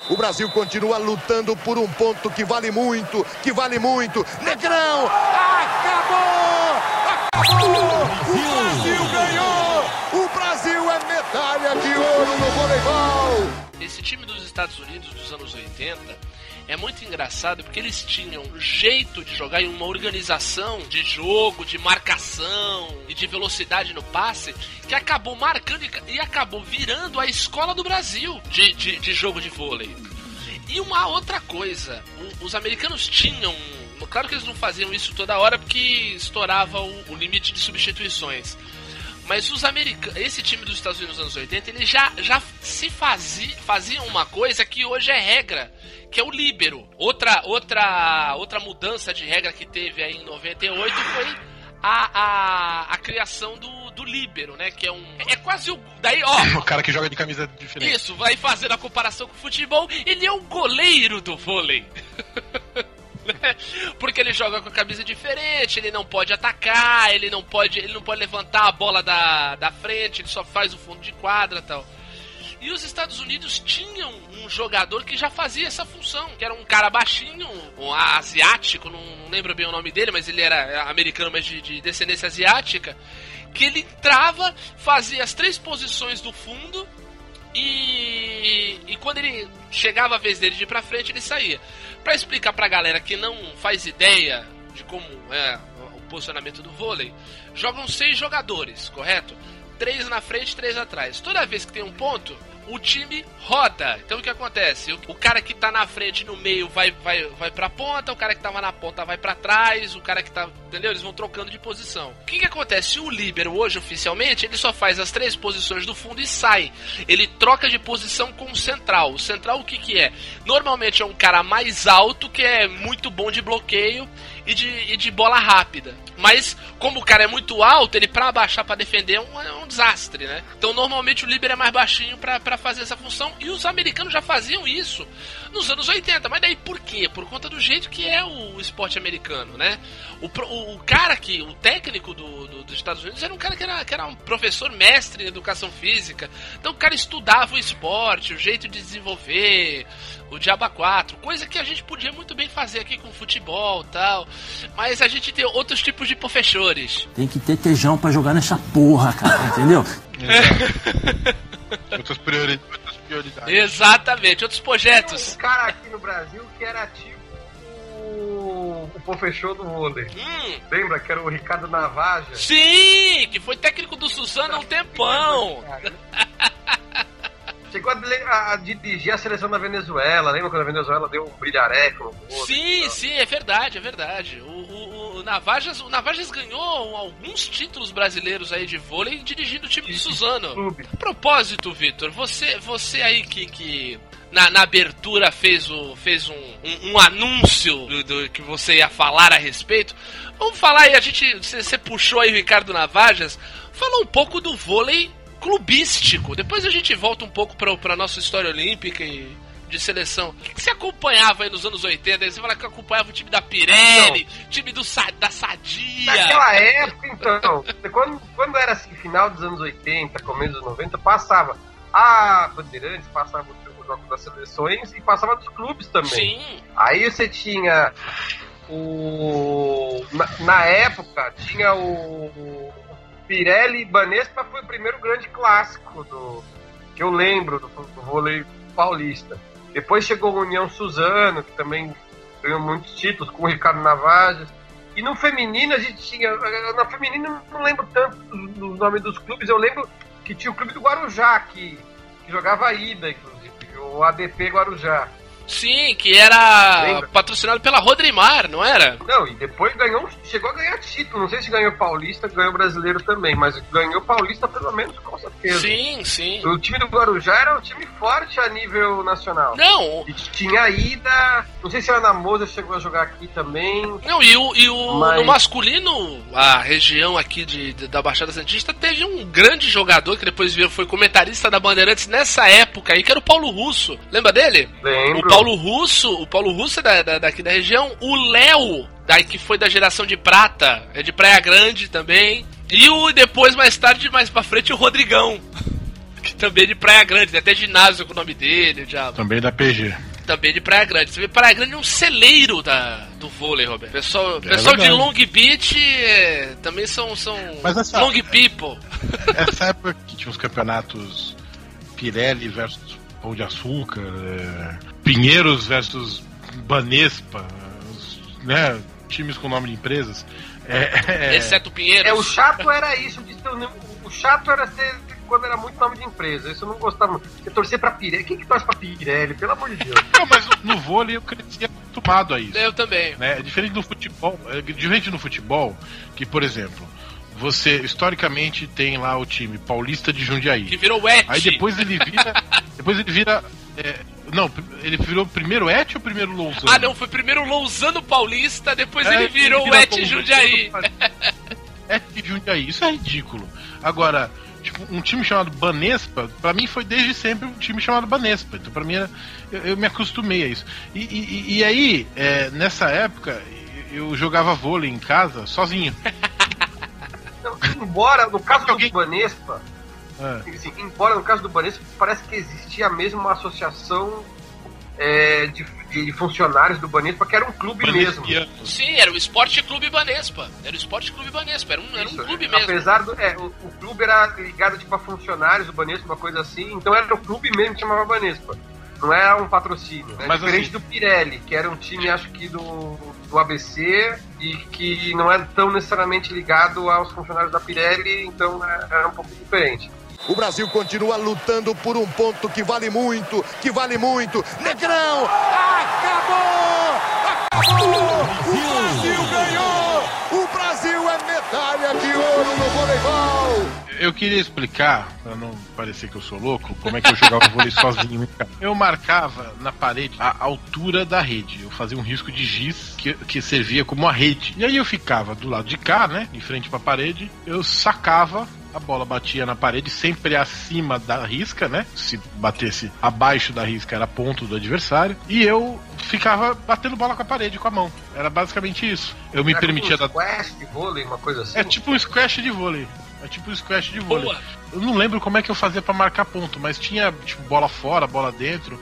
O Brasil continua lutando por um ponto que vale muito, que vale muito. Negrão! Acabou! Acabou! O Brasil ganhou! O Brasil é medalha de ouro no voleibol! Esse time dos Estados Unidos dos anos 80 é muito engraçado porque eles tinham um jeito de jogar e uma organização de jogo, de marcação e de velocidade no passe que acabou marcando e, acabou virando a escola do Brasil de, de, de jogo de vôlei. E uma outra coisa, os americanos tinham. Claro que eles não faziam isso toda hora porque estourava o, o limite de substituições. Mas os americanos, esse time dos Estados Unidos nos anos 80, eles já, já se fazia, faziam uma coisa que hoje é regra, que é o líbero. Outra, outra, outra mudança de regra que teve aí em 98 foi a, a, a criação do, do líbero, né? Que é um. É quase o. Daí, ó. O cara que joga de camisa diferente. Isso, vai fazendo a comparação com o futebol, ele é o goleiro do vôlei. Porque ele joga com a camisa diferente, ele não pode atacar, ele não pode, ele não pode levantar a bola da, da frente, ele só faz o fundo de quadra tal. E os Estados Unidos tinham um jogador que já fazia essa função, que era um cara baixinho, um asiático, não, não lembro bem o nome dele, mas ele era americano, mas de, de descendência asiática, que ele entrava, fazia as três posições do fundo e, e quando ele chegava a vez dele de ir pra frente, ele saía. Pra explicar pra galera que não faz ideia de como é o posicionamento do vôlei, jogam seis jogadores, correto? Três na frente, três atrás. Toda vez que tem um ponto, o time roda. Então o que acontece? O, o cara que tá na frente no meio vai, vai, vai pra ponta, o cara que tava na ponta vai pra trás, o cara que tá. Entendeu? Eles vão trocando de posição. O que, que acontece? O líbero hoje, oficialmente, ele só faz as três posições do fundo e sai. Ele troca de posição com o central. O central o que, que é? Normalmente é um cara mais alto que é muito bom de bloqueio e de, e de bola rápida. Mas, como o cara é muito alto, ele pra abaixar pra defender é um, é um desastre, né? Então, normalmente o líbero é mais baixinho pra fazer essa função. E os americanos já faziam isso nos anos 80. Mas daí por quê? Por conta do jeito que é o esporte americano, né? O, o, o cara que, o técnico do, do- dos Estados Unidos era um cara que era, que era um professor mestre em educação física. Então o cara estudava o esporte, o jeito de desenvolver, o Diaba 4, coisa que a gente podia muito bem fazer aqui com futebol e tal. Mas a gente tem outros tipos de professores. Tem que ter tejão pra jogar nessa porra, cara, entendeu? Outras, priori... outras prioridades. Exatamente, outros Tem projetos. um cara aqui no Brasil que era tipo o, o professor do vôlei. Hum, Lembra que era o Ricardo Navaja? sim, que foi técnico do Suzano há um tempão. Chegou a, a- dirigir a seleção da Venezuela. Lembra quando a Venezuela deu um brilhareco vôlei? Sim, sim, é verdade, é verdade. O, o, o Navajas, o Navajas ganhou alguns títulos brasileiros aí de vôlei dirigindo o time do Suzano. A propósito, Vitor, você, você aí que, que na, na abertura fez, o, fez um, um, um anúncio do, do que você ia falar a respeito. Vamos falar aí, a gente. Você, você puxou aí o Ricardo Navajas, fala um pouco do vôlei clubístico. Depois a gente volta um pouco pra, pra nossa história olímpica e de seleção. O que, que você acompanhava aí nos anos 80? Aí Você fala que acompanhava o time da Pirelli, time do, da Sadia. Naquela época, então, quando, quando era assim, final dos anos 80, começo dos 90, passava a Bandeirantes, passava o jogo das seleções e passava dos clubes também. Sim, Aí você tinha o. Na, na época, tinha o. Pirelli e Banespa foi o primeiro grande clássico do. que eu lembro do, do vôlei paulista. Depois chegou o União Suzano, que também ganhou muitos títulos, com o Ricardo Navajas. E no feminino a gente tinha. Na feminino eu não lembro tanto do nome dos clubes, eu lembro que tinha o clube do Guarujá, que, que jogava a ida, inclusive, o ADP Guarujá. Sim, que era Lembra? patrocinado pela Rodrimar, não era? Não, e depois ganhou, chegou a ganhar título. Não sei se ganhou Paulista, ganhou Brasileiro também, mas ganhou Paulista pelo menos com certeza. Sim, sim. O time do Guarujá era um time forte a nível nacional. Não, E tinha ida, não sei se a Ana Moza chegou a jogar aqui também. não, e o, e o Mas- no masculino, a região aqui de, de- da Baixada Santista teve um grande jogador que depois veio- foi comentarista da Bandeirantes nessa época aí, que era o Paulo Russo. Lembra dele? Lembro. O Paulo Russo, o Paulo Russo é da, da- daqui da região, o Léo, daí que foi da geração de prata, é de Praia Grande também. E o depois, mais tarde, mais pra frente, o Rodrigão. Que também é de Praia Grande, tem até ginásio com o nome dele, o diabo. Também da PG. Também de Praia Grande. Você vê, Praia Grande é um celeiro da, do vôlei, Roberto. Pessoal, pessoal de. Long Beach é, também são, são Mas essa- Long People. Essa época que tinha os campeonatos Pirelli versus Pão de Açúcar, é, Pinheiros versus Banespa, os, né, times com nome de empresas. É, é, Exceto o Pinheiros. É, o chato era isso, de ter o o chato era ser quando era muito nome de empresa. Isso eu não gostava. muito. Você torcer pra Pirelli. Quem que torce pra Pirelli? Pelo amor de Deus. Não, mas no vôlei eu cresci acostumado a isso. Eu também. né? É diferente do futebol, é diferente no futebol, que, por exemplo, você historicamente tem lá o time paulista de Que Jundiaí. virou Et. Aí depois ele vira. depois ele vira. é, não, ele virou primeiro Et ou primeiro Lousano? Ah, não, foi primeiro o Lousano Paulista, depois É, ele virou o vira Et Jundiaí. Et Jundiaí, isso é ridículo. Agora, tipo, um time chamado Banespa, pra mim foi desde sempre um time chamado Banespa. Então, pra mim, era, eu, eu me acostumei a isso. E, e- e aí, é, nessa época, eu jogava vôlei em casa sozinho. Então, embora, no caso do Alguém- Banespa, É. assim, embora no caso do Banespa, parece que existia mesmo uma associação é, de, de funcionários do Banespa, que era um clube mesmo. Sim, era o Esporte Clube Banespa. Era o Esporte Clube Banespa, era um, era um clube mesmo. Apesar do. É, o, o clube era ligado tipo, a funcionários do Banespa, uma coisa assim, então era o clube mesmo que chamava Banespa. Não era um patrocínio. Né? Mas, Diferente assim- do Pirelli, que era um time, acho que do, do ABC, e que não é tão necessariamente ligado aos funcionários da Pirelli, então é, era um pouco diferente. O Brasil continua lutando por um ponto que vale muito, que vale muito. Negrão! Acabou! Acabou! O Brasil ganhou! O Brasil é medalha de ouro no voleibol! Eu queria explicar, pra não parecer que eu sou louco, como é que eu jogava vôlei sozinho. Eu marcava na parede a altura da rede. Eu fazia um risco de giz que, que servia como a rede. E aí eu ficava do lado de cá, né? De frente pra parede. Eu sacava. A bola batia na parede sempre acima da risca, né? Se batesse abaixo da risca era ponto do adversário. E eu ficava batendo bola com a parede com a mão. Era basicamente isso. Eu me Era permitia tipo dar. um squash de vôlei, uma coisa assim. É tipo um squash de vôlei. É tipo um squash de vôlei. Boa. Eu não lembro como é que eu fazia pra marcar ponto, mas tinha tipo bola fora, bola dentro.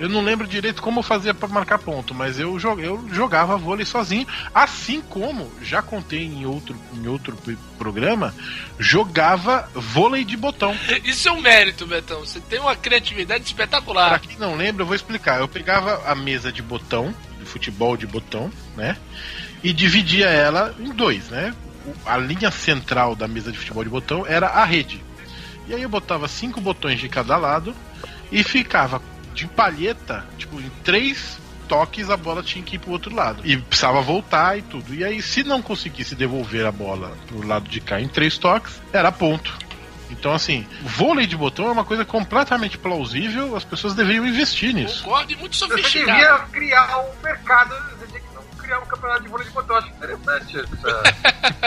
Eu não lembro direito como eu fazia pra marcar ponto, mas eu, jo- eu jogava vôlei sozinho, assim como já contei em outro, em outro programa, jogava vôlei de botão. Isso é um mérito, Betão. Você tem uma criatividade Pra espetacular. quem não lembra, eu vou explicar. Eu pegava a mesa de botão, de futebol de botão, né? E dividia ela em dois, né? A linha central da mesa de futebol de botão era a rede. E aí eu botava cinco botões de cada lado e ficava de palheta, tipo, em três toques a bola tinha que ir pro outro lado. E precisava voltar e tudo. E aí, se não conseguisse devolver a bola pro lado de cá em três toques, era ponto. Então, assim, vôlei de botão é uma coisa completamente plausível, as pessoas deveriam investir nisso. Concordo e muito Você sofisticado. devia criar um mercado, você tinha que criar um campeonato de vôlei de botão. Acho interessante essa.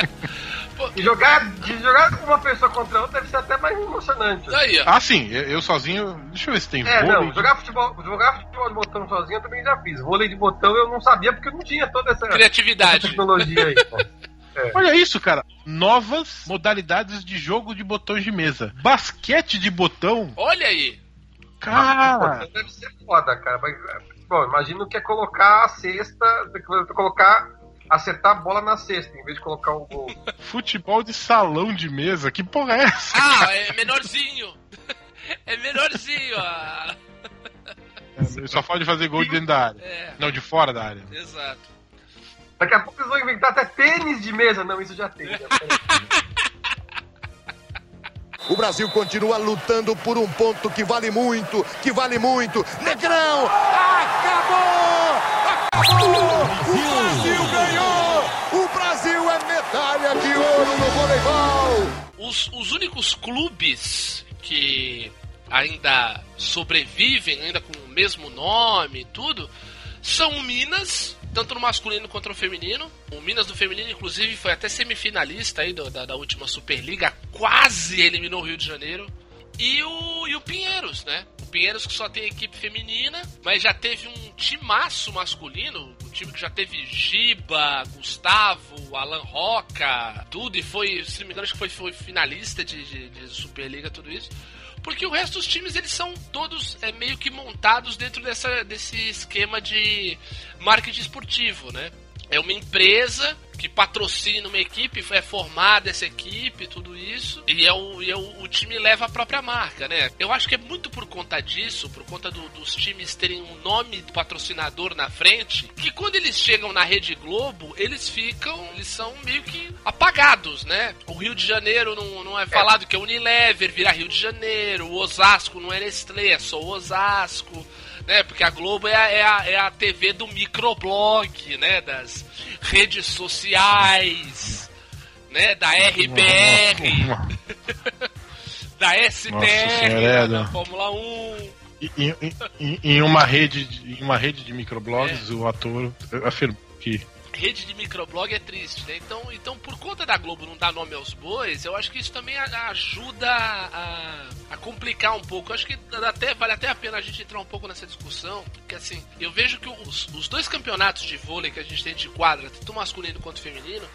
E jogar, de jogar com uma pessoa contra outra deve ser até mais emocionante. Ó. Ah, sim, eu, eu sozinho. Deixa eu ver se tem É, vôlei. não, de- jogar futebol, jogar futebol de botão sozinho eu também já fiz. Vôlei de botão eu não sabia porque eu não tinha toda essa, essa Criatividade. tecnologia aí. pô. Olha isso, cara. Novas modalidades de jogo de botões de mesa. Basquete de botão. Olha aí. Cara. Deve ser foda, cara. Mas, Bom, imagino que é colocar a cesta, colocar, acertar a bola na cesta, em vez de colocar o gol. Futebol de salão de mesa. Que porra é essa? Ah, é menorzinho. É menorzinho. Ah. Ele só pode fazer gol de dentro da área. É, Não, de fora da área. exato. Daqui a pouco eles vão inventar até tênis de mesa. Não, isso já tem. né? O Brasil continua lutando por um ponto que vale muito, que vale muito. Negrão! Acabou! O Brasil ganhou! O Brasil é medalha de ouro no voleibol! Os, os únicos clubes que ainda sobrevivem, ainda com o mesmo nome e tudo, são o Minas, tanto no masculino quanto no feminino. O Minas do feminino, inclusive, foi até semifinalista aí do- da, da última Superliga, quase eliminou o Rio de Janeiro. E o, e o Pinheiros, né? O Pinheiros que só tem equipe feminina, mas já teve um timaço masculino. time que já teve Giba, Gustavo, Alan Roca, tudo, e foi, se não me engano, acho que foi, foi finalista de, de, de Superliga, tudo isso. Porque o resto dos times, eles são todos é, meio que montados dentro dessa, desse esquema de marketing esportivo, né? É uma empresa que patrocina uma equipe, é formada essa equipe, tudo isso, e, é o, e é o, o, time leva a própria marca, né? Eu acho que é muito por conta disso, por conta do, dos times terem um nome do patrocinador na frente, que quando eles chegam na Rede Globo, eles ficam, eles são meio que apagados, né? O Rio de Janeiro não, não é falado que é Unilever, vira Rio de Janeiro, o Osasco não é Nestlé, é só o Osasco né? Porque a Globo é a, é a, é a TV do microblog, né? Das redes sociais, né? Da RBR, da STR, da Fórmula 1. Em, em, em, uma rede, em uma rede de microblogs, é. o ator afirmou que rede de microblog é triste, né? Então, então, por conta da Globo não dar nome aos bois, eu acho que isso também ajuda a, a complicar um pouco. Eu acho que até, vale até a pena a gente entrar um pouco nessa discussão, porque assim, eu vejo que os, os dois campeonatos de vôlei que a gente tem de quadra, tanto masculino quanto feminino,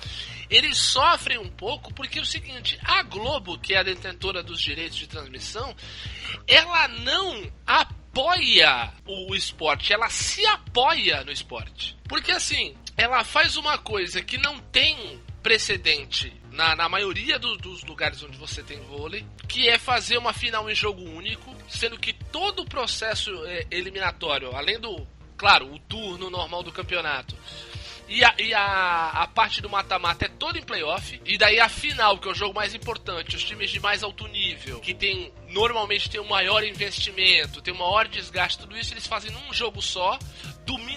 eles sofrem um pouco porque é o seguinte, a Globo, que é a detentora dos direitos de transmissão, ela não apoia o esporte, ela se apoia no esporte. Porque assim, ela faz uma coisa que não tem precedente na, na maioria do, dos lugares onde você tem vôlei, que é fazer uma final em jogo único, sendo que todo o processo é, eliminatório, além do, claro, o turno normal do campeonato, e a, e a, a parte do mata-mata é toda em playoff. E daí a final, que é o jogo mais importante, os times de mais alto nível, que tem normalmente tem um maior investimento, tem um maior desgaste, tudo isso eles fazem num jogo só,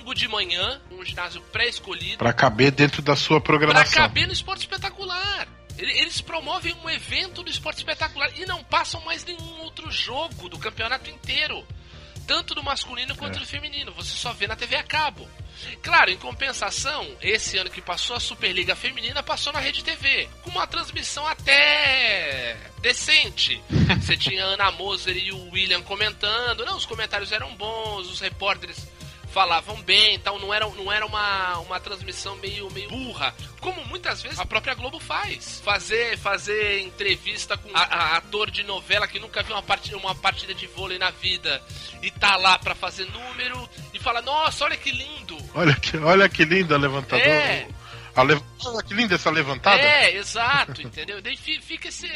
domingo de manhã, um ginásio pré-escolhido. Para caber dentro da sua programação. Para caber no esporte espetacular. Eles promovem um evento do esporte espetacular e não passam mais nenhum outro jogo do campeonato inteiro. Tanto do masculino quanto é. do feminino. Você só vê na TV a cabo. Claro, em compensação, esse ano que passou a Superliga Feminina passou na Rede TV, com uma transmissão até decente. Você tinha a Ana Moser e o William comentando, não, os comentários eram bons, os repórteres falavam bem tal, não era, não era uma, uma transmissão meio, meio burra, como muitas vezes a própria Globo faz. Fazer, fazer entrevista com a, a ator de novela que nunca viu uma partida, uma partida de vôlei na vida e tá lá para fazer número e fala, nossa, olha que lindo. Olha que, olha que lindo a levantador. É. A lev... Olha que linda essa levantada. É, exato, entendeu? Daí fica esse,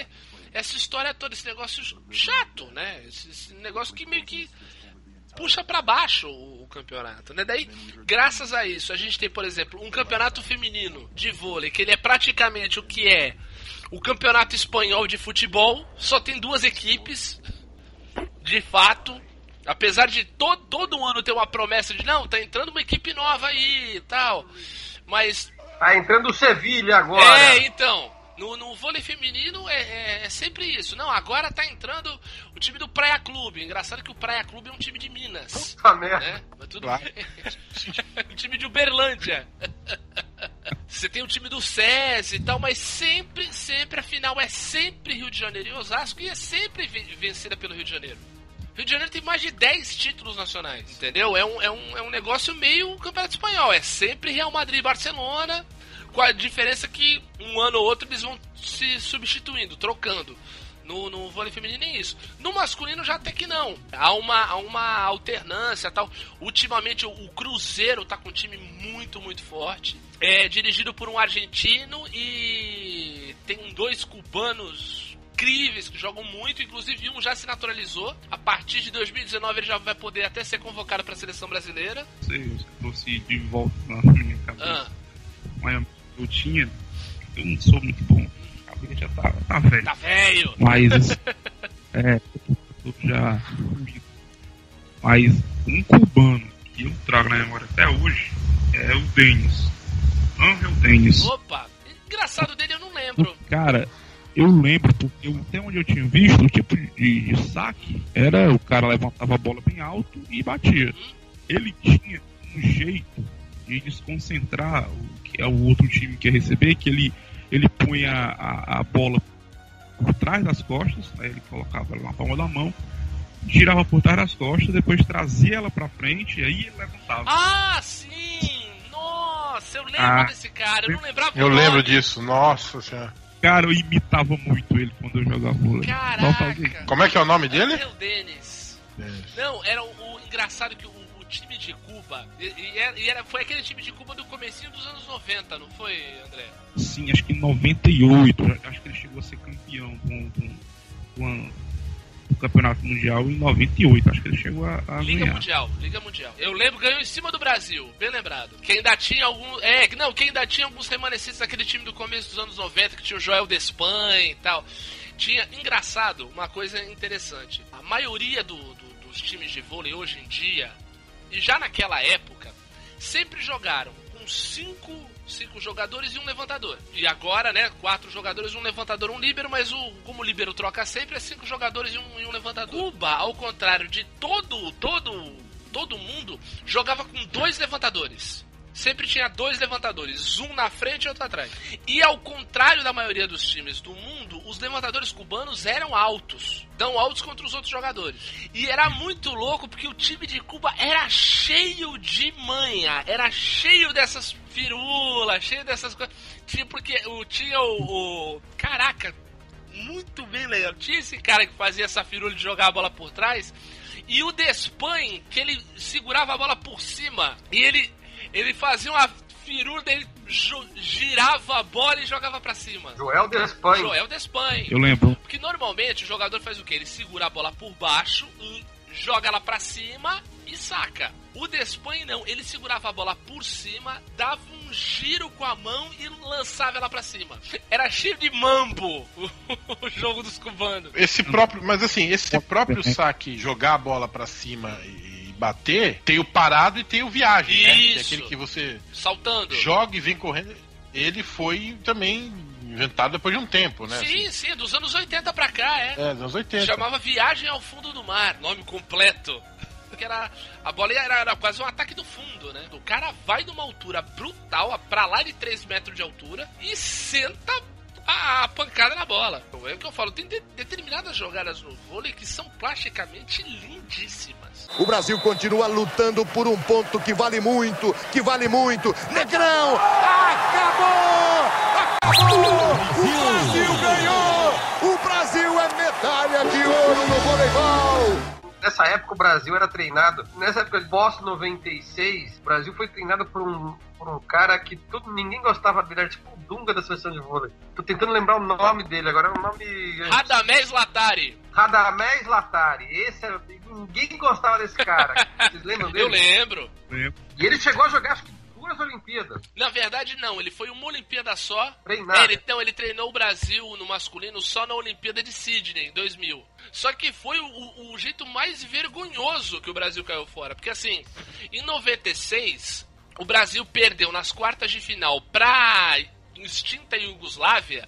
essa história toda, esse negócio chato, né? Esse, esse negócio que meio que puxa para baixo o, o, campeonato, né? Daí, graças a isso, a gente tem, por exemplo, um campeonato feminino de vôlei, que ele é praticamente o que é o campeonato espanhol de futebol, só tem duas equipes, de fato, apesar de todo, todo ano ter uma promessa de, não, tá entrando uma equipe nova aí e tal, mas... Tá entrando o Sevilha agora. É, então, no, no vôlei feminino é, é, é, sempre isso. Não, agora tá entrando o time do Praia Clube. Engraçado que o Praia Clube é um time de Minas. Puta merda. Né? Mas tudo claro. um time de Uberlândia. Você tem o time do SESI e tal, mas sempre, sempre a final é sempre Rio de Janeiro e Osasco e é sempre vencida pelo Rio de Janeiro. Rio de Janeiro tem mais de 10 títulos nacionais, entendeu? É um, é um, é um negócio meio campeonato espanhol. É sempre Real Madrid e Barcelona, com a diferença que um ano ou outro eles vão se substituindo, trocando. No, no vôlei feminino nem isso. No masculino já até que não. Há uma, há uma alternância tal. Ultimamente o, o Cruzeiro tá com um time muito, muito forte. É dirigido por um argentino e tem dois cubanos incríveis que jogam muito, inclusive um já se naturalizou. A partir de 2019 ele já vai poder até ser convocado para a seleção brasileira. Sei, se de volta na minha cabeça. Ah eu tinha, eu não sou muito bom. A vida já tá, tá velho. Tá velho! Mas, é, eu já. Mas um cubano que eu trago na memória até hoje é o Denis. Angel Denis. Opa! Engraçado dele eu não lembro. Cara, eu lembro, porque eu, até onde eu tinha visto, o tipo de, de, saque era o cara levantava a bola bem alto e batia. Uhum. Ele tinha um jeito de desconcentrar o é o outro time que ia receber, que ele, ele punha a, a bola por trás das costas, aí ele colocava ela na palma da mão, girava por trás das costas, depois trazia ela pra frente e aí ele levantava. Ah, sim! Nossa, eu lembro Ah. desse cara, eu não lembrava Eu nome. lembro disso, nossa senhora. Cara, eu imitava muito ele quando eu jogava vôlei. Caraca. Como é que é o nome dele? É o Denis. Não, era o, o engraçado que o, time de Cuba. E, e era, e era- foi aquele time de Cuba do comecinho dos anos 90, não foi, André? Sim, acho que em 98, acho que ele chegou a ser campeão do, do, do- do campeonato mundial em 98, acho que ele chegou a, a Liga ganhar. Mundial, Liga Mundial. Eu lembro, ganhou em cima do Brasil, bem lembrado. Que ainda tinha algum. É, não, que ainda tinha alguns remanescentes daquele time do começo dos anos 90, que tinha o Joel Despan e tal. Tinha, engraçado, uma coisa interessante. A maioria do- do- dos times de vôlei hoje em dia, e já naquela época, sempre jogaram com cinco, cinco jogadores e um levantador. E agora, né, quatro jogadores, um levantador, um líbero, mas o, como o líbero troca sempre, é cinco jogadores e um, e um levantador. Cuba, ao contrário de todo, todo, todo mundo, jogava com dois levantadores. Sempre tinha dois levantadores, um na frente e outro atrás. E ao contrário da maioria dos times do mundo, os levantadores cubanos eram altos. Tão altos contra os outros jogadores. E era muito louco porque o time de Cuba era cheio de manha. Era cheio dessas firulas, cheio dessas coisas. Tinha porque o, tinha o, o. Caraca, muito bem legal. Tinha esse cara que fazia essa firula de jogar a bola por trás. E o Despain, que ele segurava a bola por cima. E ele, ele fazia uma firula, ele jo- girava a bola e jogava pra cima. Joel Despain. Joel Despain. Eu lembro. Porque normalmente o jogador faz o quê? Ele segura a bola por baixo, e joga ela pra cima e saca. O Despain não, ele segurava a bola por cima, dava um giro com a mão e lançava ela pra cima. Era cheio de mambo o, jogo dos cubanos. Esse próprio, mas assim, esse próprio saque, jogar a bola pra cima e bater, tem o parado e tem o viagem, né? Que é Isso. aquele que você Saltando. joga e vem correndo. Ele foi também inventado depois de um tempo, né? Sim, sim, dos anos 80 pra cá, é. É, dos anos 80. Chamava Viagem ao Fundo do Mar, nome completo. Porque era. A bola era, era quase um ataque do fundo, né? O cara vai numa altura brutal, pra lá de 3 metros de altura, e senta a, a pancada na bola. É o que eu falo, tem de- determinadas jogadas no vôlei que são plasticamente lindíssimas. O Brasil continua lutando por um ponto que vale muito, que vale muito. Negrão! Acabou! Acabou! O Brasil ganhou! O Brasil é medalha de ouro no voleibol! Nessa época o Brasil era treinado. Nessa época de Boston 96, o Brasil foi treinado por um, por um cara que todo, ninguém gostava dele, era tipo o Dunga da seleção de vôlei. Tô tentando lembrar o nome dele, agora é um nome. Radamés Latari. Radamés Latari. Esse era, ninguém gostava desse cara. Vocês lembram dele? Eu lembro. E ele chegou a jogar acho que duas Olimpíadas. Na verdade, não, ele foi uma Olimpíada só. Treinado. É, ele, não, ele treinou o Brasil no masculino só na Olimpíada de Sydney, em 2000. Só que foi o- o jeito mais vergonhoso que o Brasil caiu fora. Porque assim, em 96, o Brasil perdeu nas quartas de final pra extinta Iugoslávia,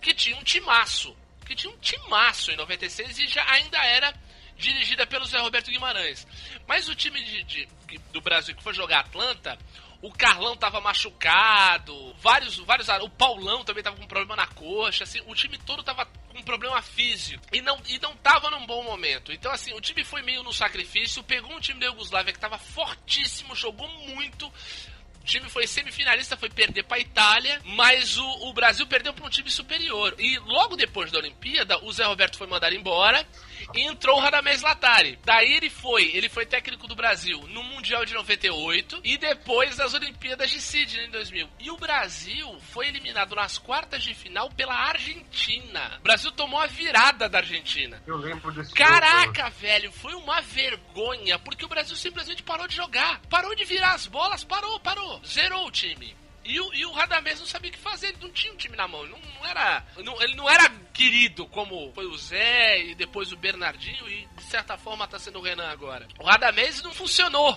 que tinha um timaço. Que tinha um timaço em 96 e já ainda era dirigida pelo Zé Roberto Guimarães. Mas o time de- de- do Brasil que foi jogar Atlanta, o Carlão tava machucado, vários, vários, o Paulão também tava com problema na coxa, assim, o time todo tava com problema físico e não, e não tava num bom momento. Então, assim, o time foi meio no sacrifício, pegou um time da Iugoslávia que tava fortíssimo, jogou muito. O time foi semifinalista, foi perder pra Itália, mas o, o Brasil perdeu pra um time superior. E logo depois da Olimpíada, o Zé Roberto foi mandado embora e entrou o Radamés Latari. Daí ele foi, ele foi técnico do Brasil no Mundial de 98 e depois das Olimpíadas de Sydney em 2000. E o Brasil foi eliminado nas quartas de final pela Argentina. O Brasil tomou a virada da Argentina. Eu lembro desse jogo. Caraca, velho, foi uma vergonha, porque o Brasil simplesmente parou de jogar. Parou de virar as bolas, parou, parou. Zerou o time. E o, e o Radamés não sabia o que fazer, ele não tinha um time na mão, ele não, não era. não- ele não era querido como foi o Zé e depois o Bernardinho e de certa forma tá sendo o Renan agora. O Radamés não funcionou.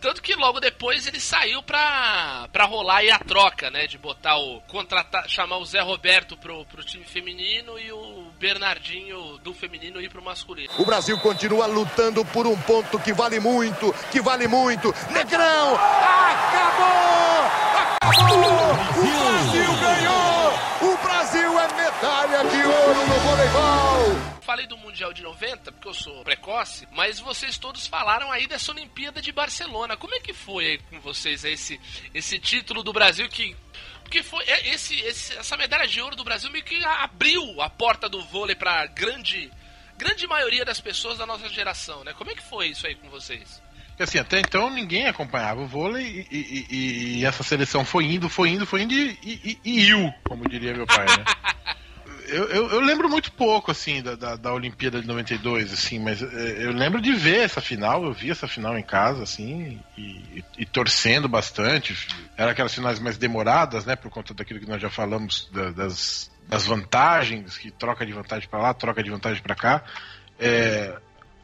Tanto que logo depois ele saiu pra, pra rolar aí a troca, né? De botar o. contratar, chamar o Zé Roberto pro, pro time feminino e o Bernardinho do feminino ir pro masculino. O Brasil continua lutando por um ponto que vale muito, que vale muito. Negrão! Acabou! Acabou! O Brasil ganhou! O Brasil é medalha de ouro no voleibol! Falei do Mundial de 90, porque eu sou precoce, mas vocês todos falaram aí dessa Olimpíada de Barcelona. Como é que foi aí com vocês esse, esse título do Brasil que porque foi é, esse, esse, essa medalha de ouro do Brasil meio que abriu a porta do vôlei para grande grande maioria das pessoas da nossa geração, né? Como é que foi isso aí com vocês? Assim, até então ninguém acompanhava o vôlei e, e, e, e essa seleção foi indo, foi indo, foi indo e, e, iu, como diria meu pai, né? eu, eu, eu, lembro muito pouco, assim, da, da, da, Olimpíada de 92, assim, mas é, eu lembro de ver essa final, eu vi essa final em casa, assim, e, e, torcendo bastante. Era aquelas finais mais demoradas, né, por conta daquilo que nós já falamos, da, das, das vantagens, que troca de vantagem para lá, troca de vantagem para cá. É,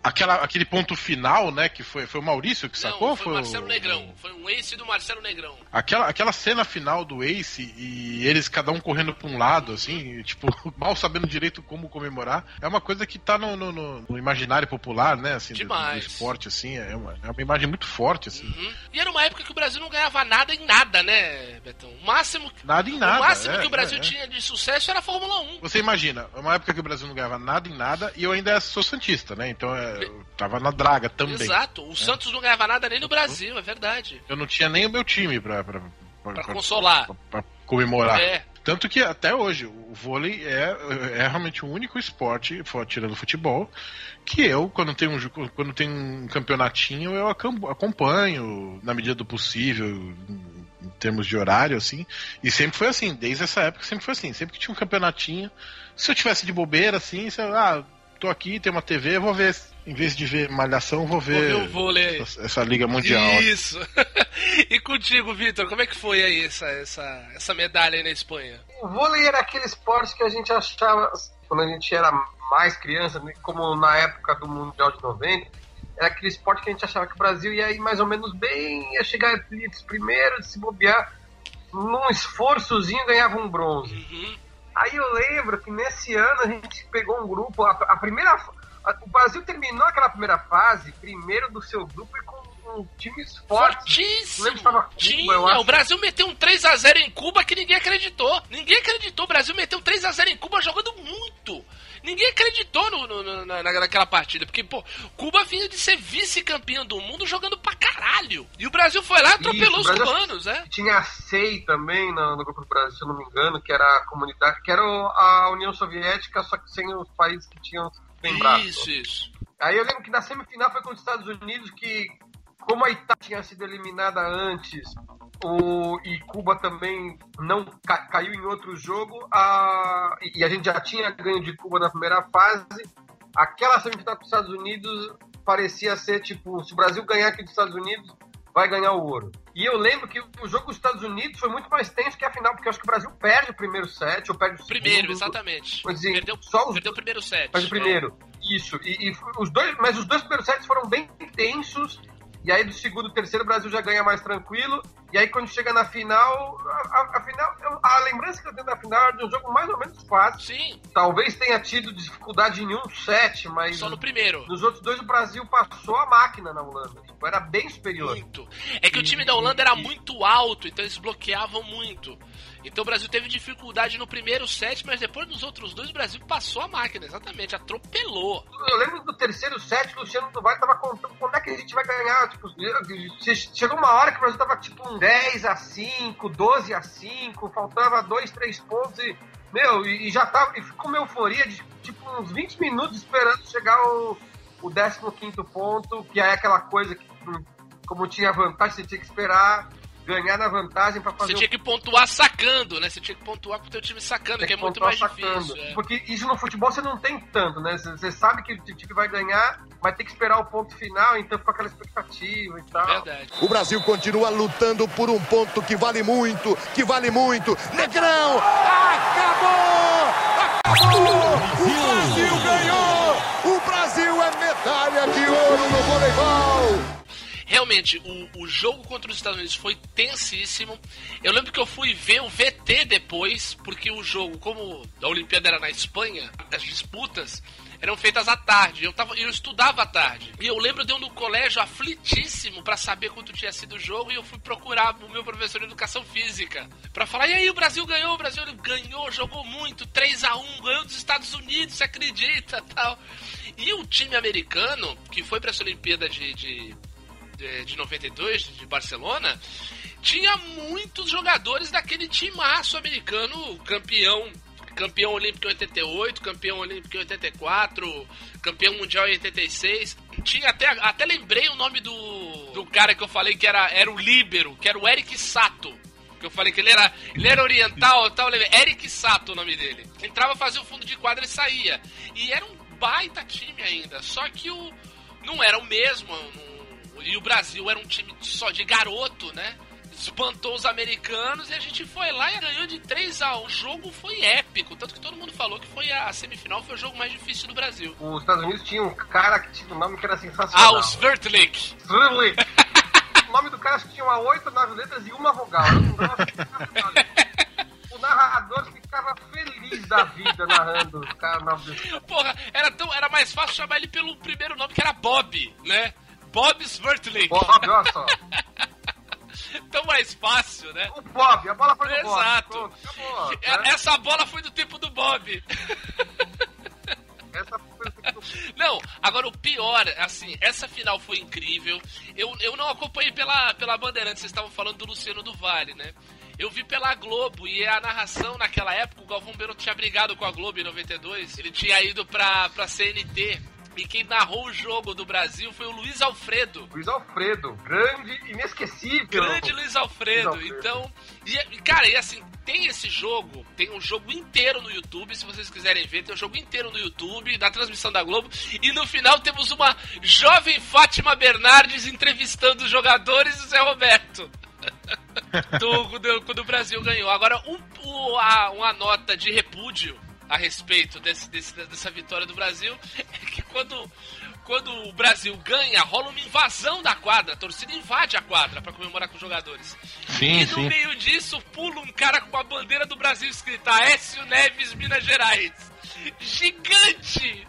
aquela, aquele ponto final, né? Que foi, foi o Maurício que sacou? Não, foi, foi o Marcelo. Negrão. Foi um ace do Marcelo Negrão. Aquela, aquela cena final do ace e eles cada um correndo pra um lado, assim, tipo, mal sabendo direito como comemorar, é uma coisa que tá no, no, no imaginário popular, né? Assim, Demais. Do, do esporte, assim, é uma, é uma imagem muito forte, assim. Uhum. E era uma época que o Brasil não ganhava nada em nada, né, Betão? O máximo, nada em nada, o máximo é, que o Brasil é, é. tinha de sucesso era a Fórmula 1. Você imagina, uma época que o Brasil não ganhava nada em nada e eu ainda sou santista, né? Então é, tava na draga também. Exato, o né? Santos não ganhava nada nem no Brasil, é verdade. Eu não tinha nem o meu time pra, pra, pra, pra consolar. Pra, pra, comemorar. É. Tanto que até hoje o vôlei é, é realmente o único esporte, tirando o futebol, que eu, quando tem um, quando tem um campeonatinho, eu acompanho na medida do possível, em termos de horário, assim. E sempre foi assim, desde essa época sempre foi assim. Sempre que tinha um campeonatinho, se eu tivesse de bobeira, assim, se eu, ah, tô aqui, tem uma TV, vou ver em vez de ver Malhação, vou ver, vou ver o vôlei. Essa, essa, Liga Mundial. Isso! e contigo, Vitor, como é que foi aí essa, essa, essa medalha aí na Espanha? O vôlei era aquele esporte que a gente achava, quando a gente era mais criança, né, como na época do Mundial de 90, era aquele esporte que a gente achava que o Brasil ia ir mais ou menos bem, ia chegar primeiro, se bobear, num esforçozinho ganhava um bronze. Uhum. Aí eu lembro que nesse ano a gente pegou um grupo, a, a primeira o Brasil terminou aquela primeira fase primeiro do seu grupo e com um times fortes. Fortíssimo! Cuba, Tinha. O Brasil meteu um 3x0 em Cuba que ninguém acreditou. Ninguém acreditou. O Brasil meteu um 3x0 em Cuba jogando muito. Ninguém acreditou no, no, na, naquela partida, porque, pô, Cuba vinha de ser vice-campeão do mundo jogando pra caralho. E o Brasil foi lá e atropelou Isso, os cubanos, né? Tinha a SEI também no, no, Grupo do Brasil, se eu não me engano, que era a comunidade, que era a União Soviética, só que sem os países que tinham lembrado. Isso, isso. Aí eu lembro que na semifinal foi com os Estados Unidos, que como a Itália tinha sido eliminada antes, o, e Cuba também não ca, caiu em outro jogo, a, e a gente já tinha ganho de Cuba na primeira fase, aquela semifinal com os Estados Unidos parecia ser tipo, se o Brasil ganhar aqui dos Estados Unidos, vai ganhar o ouro. E eu lembro que o jogo dos Estados Unidos foi muito mais tenso que a final, porque eu acho que o Brasil perde o primeiro set, ou perde o primeiro, segundo. exatamente. Dizer, perdeu, só os, perdeu o primeiro set. Perde o primeiro. É. Isso. E, e, os dois, mas os dois primeiros sets foram bem tensos. E aí do segundo e terceiro o Brasil já ganha mais tranquilo. E aí quando chega na final, a, a, final, a lembrança que eu tenho da final é de um jogo mais ou menos fácil. Sim. Talvez tenha tido dificuldade em um set, mas só no primeiro. Nos outros dois o Brasil passou a máquina na Holanda. Tipo, era bem superior. Muito. É que e, o time da Holanda era e, muito alto, então eles bloqueavam muito. Então o Brasil teve dificuldade no primeiro set, mas depois nos outros dois o Brasil passou a máquina, exatamente, atropelou. Eu lembro do terceiro set, o Luciano do Vale tava contando quando é que a gente vai ganhar. Tipo, chegou uma hora que o Brasil tava tipo um 10 a 5, 12 a 5, faltava 2, 3 pontos e. Meu, e, já tava. E ficou uma euforia de tipo uns 20 minutos esperando chegar o, o 15 ponto, que é aquela coisa que, como tinha vantagem, você tinha que esperar ganhar na vantagem para fazer. Você tinha que pontuar sacando, né? Você tinha que pontuar com o teu time sacando, que, que, é muito mais sacando. difícil. É. Porque isso no futebol você não tem tanto, né? Você sabe que o time vai ganhar, vai ter que esperar o ponto final, então fica aquela expectativa e tal. Verdade. O Brasil continua lutando por um ponto que vale muito, que vale muito. Negrão! Acabou! Acabou! O Brasil ganhou! O Brasil é medalha de ouro no voleibol! realmente, o, o jogo contra os Estados Unidos foi tensíssimo. Eu lembro que eu fui ver o VT depois, porque o jogo, como a Olimpíada era na Espanha, as disputas eram feitas à tarde. Eu, tava, eu estudava à tarde. E eu lembro de eu no colégio aflitíssimo para saber quanto tinha sido o jogo e eu fui procurar o meu professor de educação física para falar: "E aí, o Brasil ganhou, o Brasil ganhou, jogou muito, 3 a 1, ganhou dos Estados Unidos, você acredita?", tal. E o time americano, que foi para essa Olimpíada de, de, de, de 92, de Barcelona, tinha muitos jogadores daquele timaço americano, campeão campeão olímpico em 88, campeão olímpico em 84, campeão mundial em 86. Tinha até, até lembrei o nome do, do cara que eu falei que era, era o líbero, que era o Eric Sato. Que eu falei que ele era, ele era oriental tal. Eric Sato o nome dele. Entrava, fazia o fundo de quadra e saía. E era um baita time ainda. Só que o não era o mesmo. e o Brasil era um time só de garoto, né? Espantou os americanos e a gente foi lá e ganhou de 3 a 1. O jogo foi épico, tanto que todo mundo falou que foi a semifinal foi o jogo mais difícil do Brasil. Os Estados Unidos tinha um cara que tinha um nome que era sensacional. Ah, o Svertlik. Svertlik. o nome do cara acho que tinha uma 8, 9 letras e uma vogal. o narrador ficava feliz da vida narrando o cara nome Porra, era, tão, era mais fácil chamar ele pelo primeiro nome que era Bob, né? Bob Svertlik. Bob, olha só. tão mais fácil, né? O Bob, a bola foi do Exato. Bob. Exato. Acabou, né? Essa bola foi do tempo do Bob. Essa foi do tempo do Não, agora o pior, assim, essa final foi incrível. Eu, eu não acompanhei pela, pela Bandeirantes, vocês estavam falando do Luciano do Vale, né? Eu vi pela Globo e a narração naquela época, o Galvão Bueno tinha brigado com a Globo em 92. Ele tinha ido pra, pra CNT. E quem narrou o jogo do Brasil foi o Luiz Alfredo. Luiz Alfredo, grande, inesquecível. Grande Luiz Alfredo. Luiz Alfredo. Então, e, cara, e assim, tem esse jogo, tem um jogo inteiro no YouTube, se vocês quiserem ver, tem um jogo inteiro no YouTube, na transmissão da Globo, e no final temos uma jovem Fátima Bernardes entrevistando os jogadores do Zé Roberto. do, do, quando o Brasil ganhou. Agora, um, um, a, uma nota de repúdio a respeito desse, desse, dessa vitória do Brasil é que quando, quando o Brasil ganha, rola uma invasão da quadra, a torcida invade a quadra para comemorar com os jogadores. Sim, e no sim. meio disso, pula um cara com a bandeira do Brasil escrita Aécio Neves, Minas Gerais. Gigante!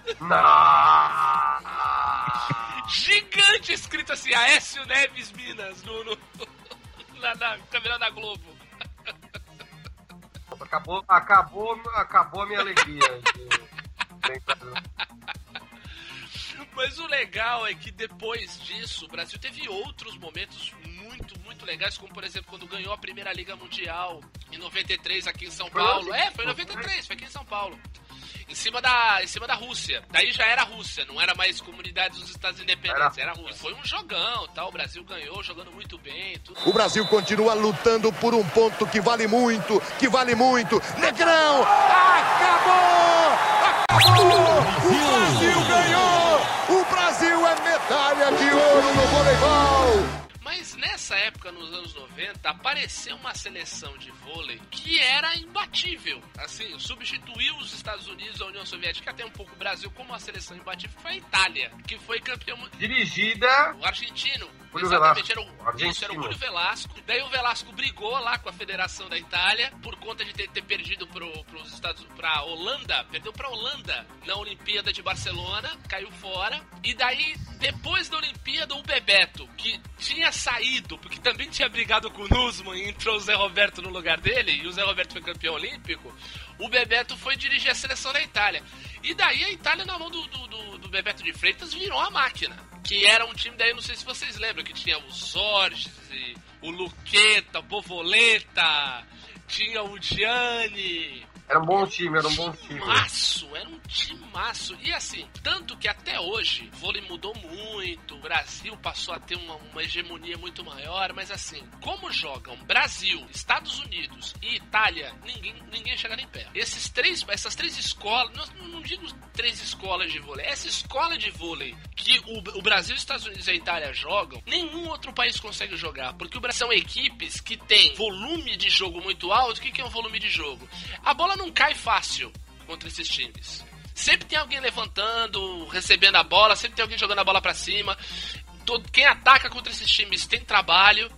Gigante escrito assim, Aécio Neves, Minas, no, no, na, na câmera da Globo. Acabou, acabou, acabou a minha alegria. Mas o legal é que depois disso, o Brasil teve outros momentos muito, muito legais, como por exemplo quando ganhou a primeira Liga Mundial em 93 aqui em São Foi Paulo. É, foi em 93, foi aqui em São Paulo. Em cima da, em cima da Rússia. Daí já era Rússia, não era mais comunidades dos Estados Independentes, era, Era Rússia. Foi um jogão, tal. O Brasil ganhou, jogando muito bem, tudo. O Brasil continua lutando por um ponto que vale muito, que vale muito. Negrão! Acabou! Acabou! O Brasil ganhou! O Brasil é medalha de ouro no voleibol! Mas nessa época, nos anos 90, apareceu uma seleção de vôlei que era imbatível. Assim, substituiu os Estados Unidos, a União Soviética, até um pouco o Brasil, como uma seleção imbatível, foi a Itália, que foi campeão Dirigida. o argentino. Julio Exatamente, Velasco. era o, Argentino. isso, era o Julio Velasco. Daí o Velasco brigou lá com a Federação da Itália por conta de ter, ter perdido pro, pros Estados pra Holanda, perdeu pra Holanda na Olimpíada de Barcelona, caiu fora. E daí, depois da Olimpíada, o Bebeto, que tinha saído, porque também tinha brigado com o Nussmann e entrou o Zé Roberto no lugar dele, e o Zé Roberto foi campeão olímpico, o Bebeto foi dirigir a seleção da Itália. E daí a Itália, na mão do, do, do- Bebeto de Freitas, virou a máquina. Que era um time, daí não sei se vocês lembram, que tinha o Zorges, o Luqueta, o Bovoleta, tinha o Gianni. Era um bom time, era um bom time. Timaço, era um timaço. E assim, tanto que até hoje o vôlei mudou muito, o Brasil passou a ter uma, uma hegemonia muito maior, mas assim, como jogam Brasil, Estados Unidos e Itália, ninguém, ninguém chega nem perto. Esses três, essas três escolas, não, não digo três escolas de vôlei, essa escola de vôlei que o, o Brasil, Estados Unidos e a Itália jogam, nenhum outro país consegue jogar, porque o Brasil são equipes que têm volume de jogo muito alto. O que, que é um volume de jogo? A bola não cai fácil contra esses times. Sempre tem alguém levantando, recebendo a bola, sempre tem alguém jogando a bola pra cima. Todo- Quem ataca contra esses times tem trabalho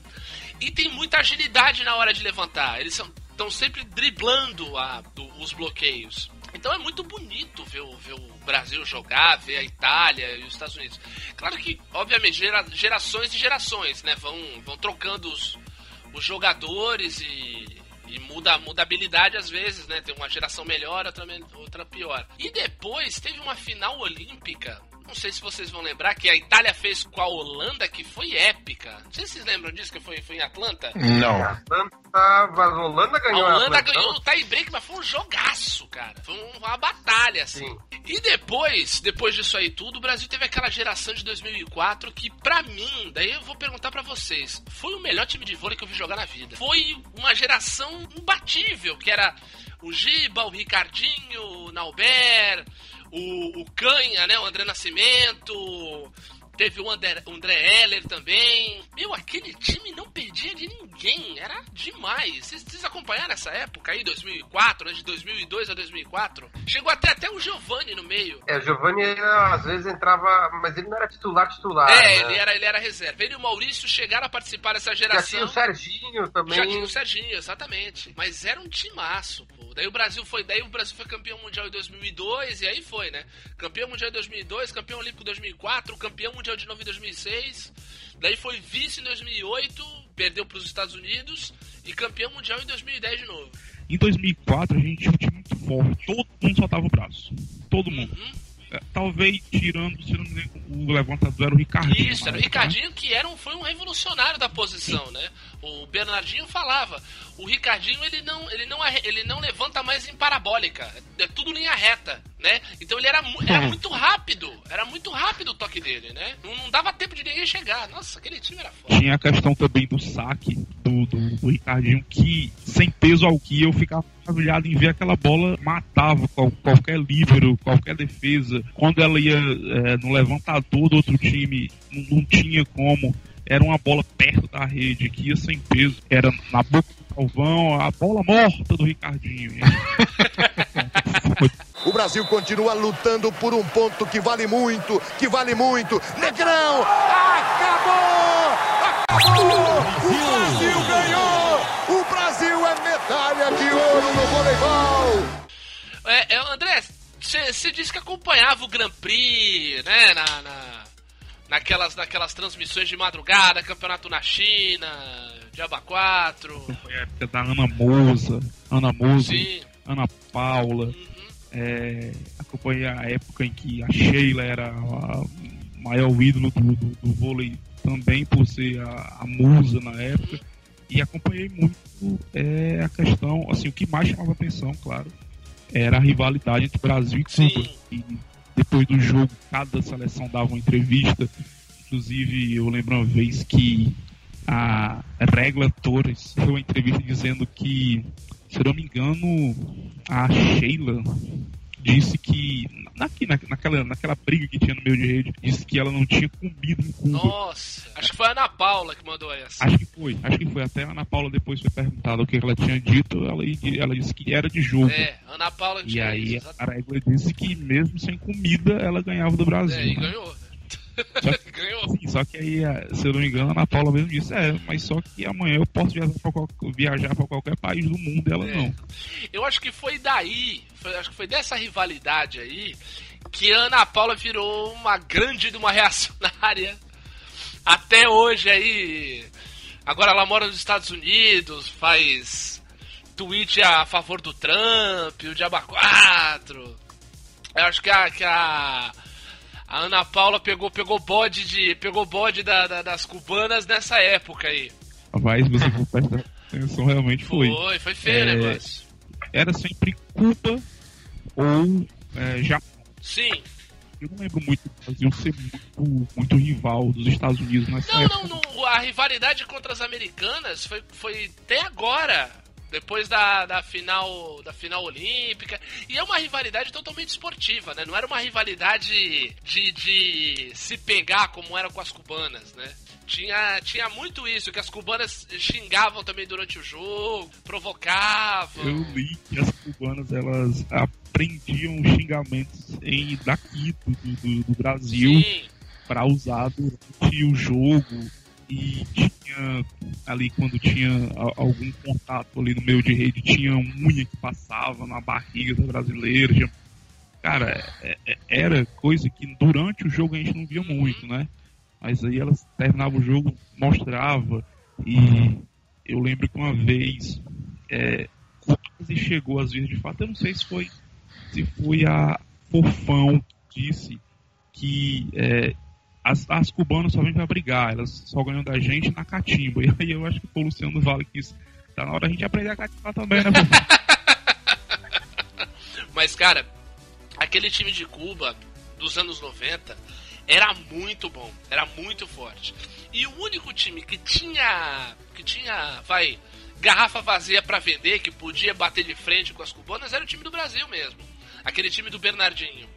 e tem muita agilidade na hora de levantar. Eles estão sempre driblando a- do- os bloqueios. Então é muito bonito ver, o- ver o Brasil jogar, ver a Itália e os Estados Unidos. Claro que, obviamente, gera- gerações e gerações, né? Vão, vão trocando os, os jogadores e, E muda, muda a habilidade às vezes, né? Tem uma geração melhor, outra, outra pior. E depois teve uma final olímpica não sei se vocês vão lembrar que a Itália fez com a Holanda, que foi épica. Não sei se vocês lembram disso, que foi, foi em Atlanta. Não. Atlanta, a Holanda ganhou. A Holanda Atlanta, ganhou no tie-break, mas foi um jogaço, cara. Foi uma batalha, assim. Sim. E depois, depois disso aí tudo, o Brasil teve aquela geração de 2004 que, pra mim, daí eu vou perguntar para vocês, foi o melhor time de vôlei que eu vi jogar na vida. Foi uma geração imbatível, que era o Giba, o Ricardinho, o Nauber, o, o Canha, né? O André Nascimento. Teve o André, o André Heller também. Meu, aquele time não perdia de ninguém. Era demais. Vocês, vocês acompanharam essa época aí, 2004, né? De 2002 a 2004? Chegou até até o Giovanni no meio. É, o Giovanni às vezes entrava, mas ele não era titular titular. É, né? ele, era, ele era reserva. Ele e o Maurício chegaram a participar dessa geração. Já tinha o Serginho também. Já tinha o Serginho, exatamente. Mas era um timaço, pô. Daí o Brasil foi, daí o Brasil foi campeão mundial em 2002 e aí foi, né? Campeão mundial em 2002, campeão olímpico em 2004, campeão mundial de novo em 2006. Daí foi vice em 2008, perdeu para os Estados Unidos e campeão mundial em 2010 de novo. Em 2004 a gente tinha um time muito forte, todo mundo soltava o braço. Todo mundo. Uhum. É, talvez tirando, o levantador era o Ricardinho. Isso, era o Ricardinho né? que era um, foi um revolucionário da posição, Sim. né? O Bernardinho falava, o Ricardinho ele não, ele não, ele não levanta mais em parabólica, é tudo linha reta, né? Então ele era, era muito rápido, era muito rápido o toque dele, né? Não, não, dava tempo de ninguém chegar. Nossa, aquele time era forte. Tinha a questão também do saque do, do, do Ricardinho que sem peso ao que eu ficava maravilhado em ver aquela bola matava qual, qualquer líbero, qualquer defesa. Quando ela ia é, no levantador do outro time, não, não, tinha como. Era uma bola perto da rede, que ia sem peso. Era na boca do Calvão, a bola morta do Ricardinho. O Brasil continua lutando por um ponto que vale muito, que vale muito. Negrão! Acabou! Acabou! O Brasil ganhou! O Brasil é medalha de ouro no voleibol! É, é André, você disse que acompanhava o Grand Prix, né, na, na, naquelas, naquelas transmissões de madrugada, campeonato na China, Diaba 4. Foi a época da Ana Moza, Ana Moza, Ana Paula. Uhum. É, acompanhei a época em que a Sheila era a maior ídolo do, do, do vôlei também por ser a, a musa na época. E acompanhei muito é, a questão, assim, o que mais chamava atenção, claro, era a rivalidade entre Brasil e Cuba. E depois do jogo, cada seleção dava uma entrevista. Inclusive, eu lembro uma vez que a Regla Torres deu uma entrevista dizendo que, se não me engano, a Sheila disse que na, naquela, naquela briga que tinha no meio de rede, disse que ela não tinha comido em Cuba. Nossa, acho que foi a Ana Paula que mandou essa. Acho que foi, acho que foi. Até a Ana Paula depois foi perguntada o que ela tinha dito, ela, ela disse que era de jogo. É, Ana Paula E aí isso, a disse que mesmo sem comida ela ganhava do Brasil. É, e né? ganhou. Só que, Ganhou. Sim, só que aí, se eu não me engano, a Ana Paula mesmo disse, é, mas só que amanhã eu posso viajar para qualquer, viajar qualquer país do mundo, ela é. não. Eu acho que foi daí, foi, acho que foi dessa rivalidade aí, que Ana Paula virou uma grande de uma reacionária. Até hoje aí. Agora ela mora nos Estados Unidos, faz tweet a favor do Trump, o Diaba 4. Eu acho que a, que a a Ana Paula pegou, pegou bode, de, pegou bode da, da, das cubanas nessa época aí. Mas você prestar atenção, realmente foi. Foi, foi feio é, o negócio. Era sempre Cuba ou é, Japão. Sim. Eu não lembro muito do Brasil ser muito, muito rival dos Estados Unidos nessa não, época. Não, não, a rivalidade contra as americanas foi, foi até agora depois da, da final da final olímpica. E é uma rivalidade totalmente esportiva, né? Não era uma rivalidade de, de se pegar como era com as cubanas, né? Tinha, tinha muito isso, que as cubanas xingavam também durante o jogo, provocavam. Eu li que as cubanas elas aprendiam xingamentos em, daqui do, do, do Brasil para usar durante o jogo e tinha ali quando tinha algum contato ali no meio de rede, tinha unha que passava na barriga da brasileira. Tinha... Cara, é, é, era coisa que durante o jogo a gente não via muito, né? Mas aí elas terminavam o jogo, mostrava. E eu lembro que uma vez é, quase chegou às vezes de fato. Eu não sei se foi se foi a Fofão que disse que é, as, as cubanas só vêm para brigar, elas só ganham da gente na catimba. E aí eu acho que foi o Luciano Vale que disse, tá na hora da gente aprender a catimbar também, né? Mas, cara, aquele time de Cuba dos anos 90 era muito bom, era muito forte. E o único time que tinha, que tinha, vai, garrafa vazia para vender, que podia bater de frente com as cubanas, era o time do Brasil mesmo. Aquele time do Bernardinho.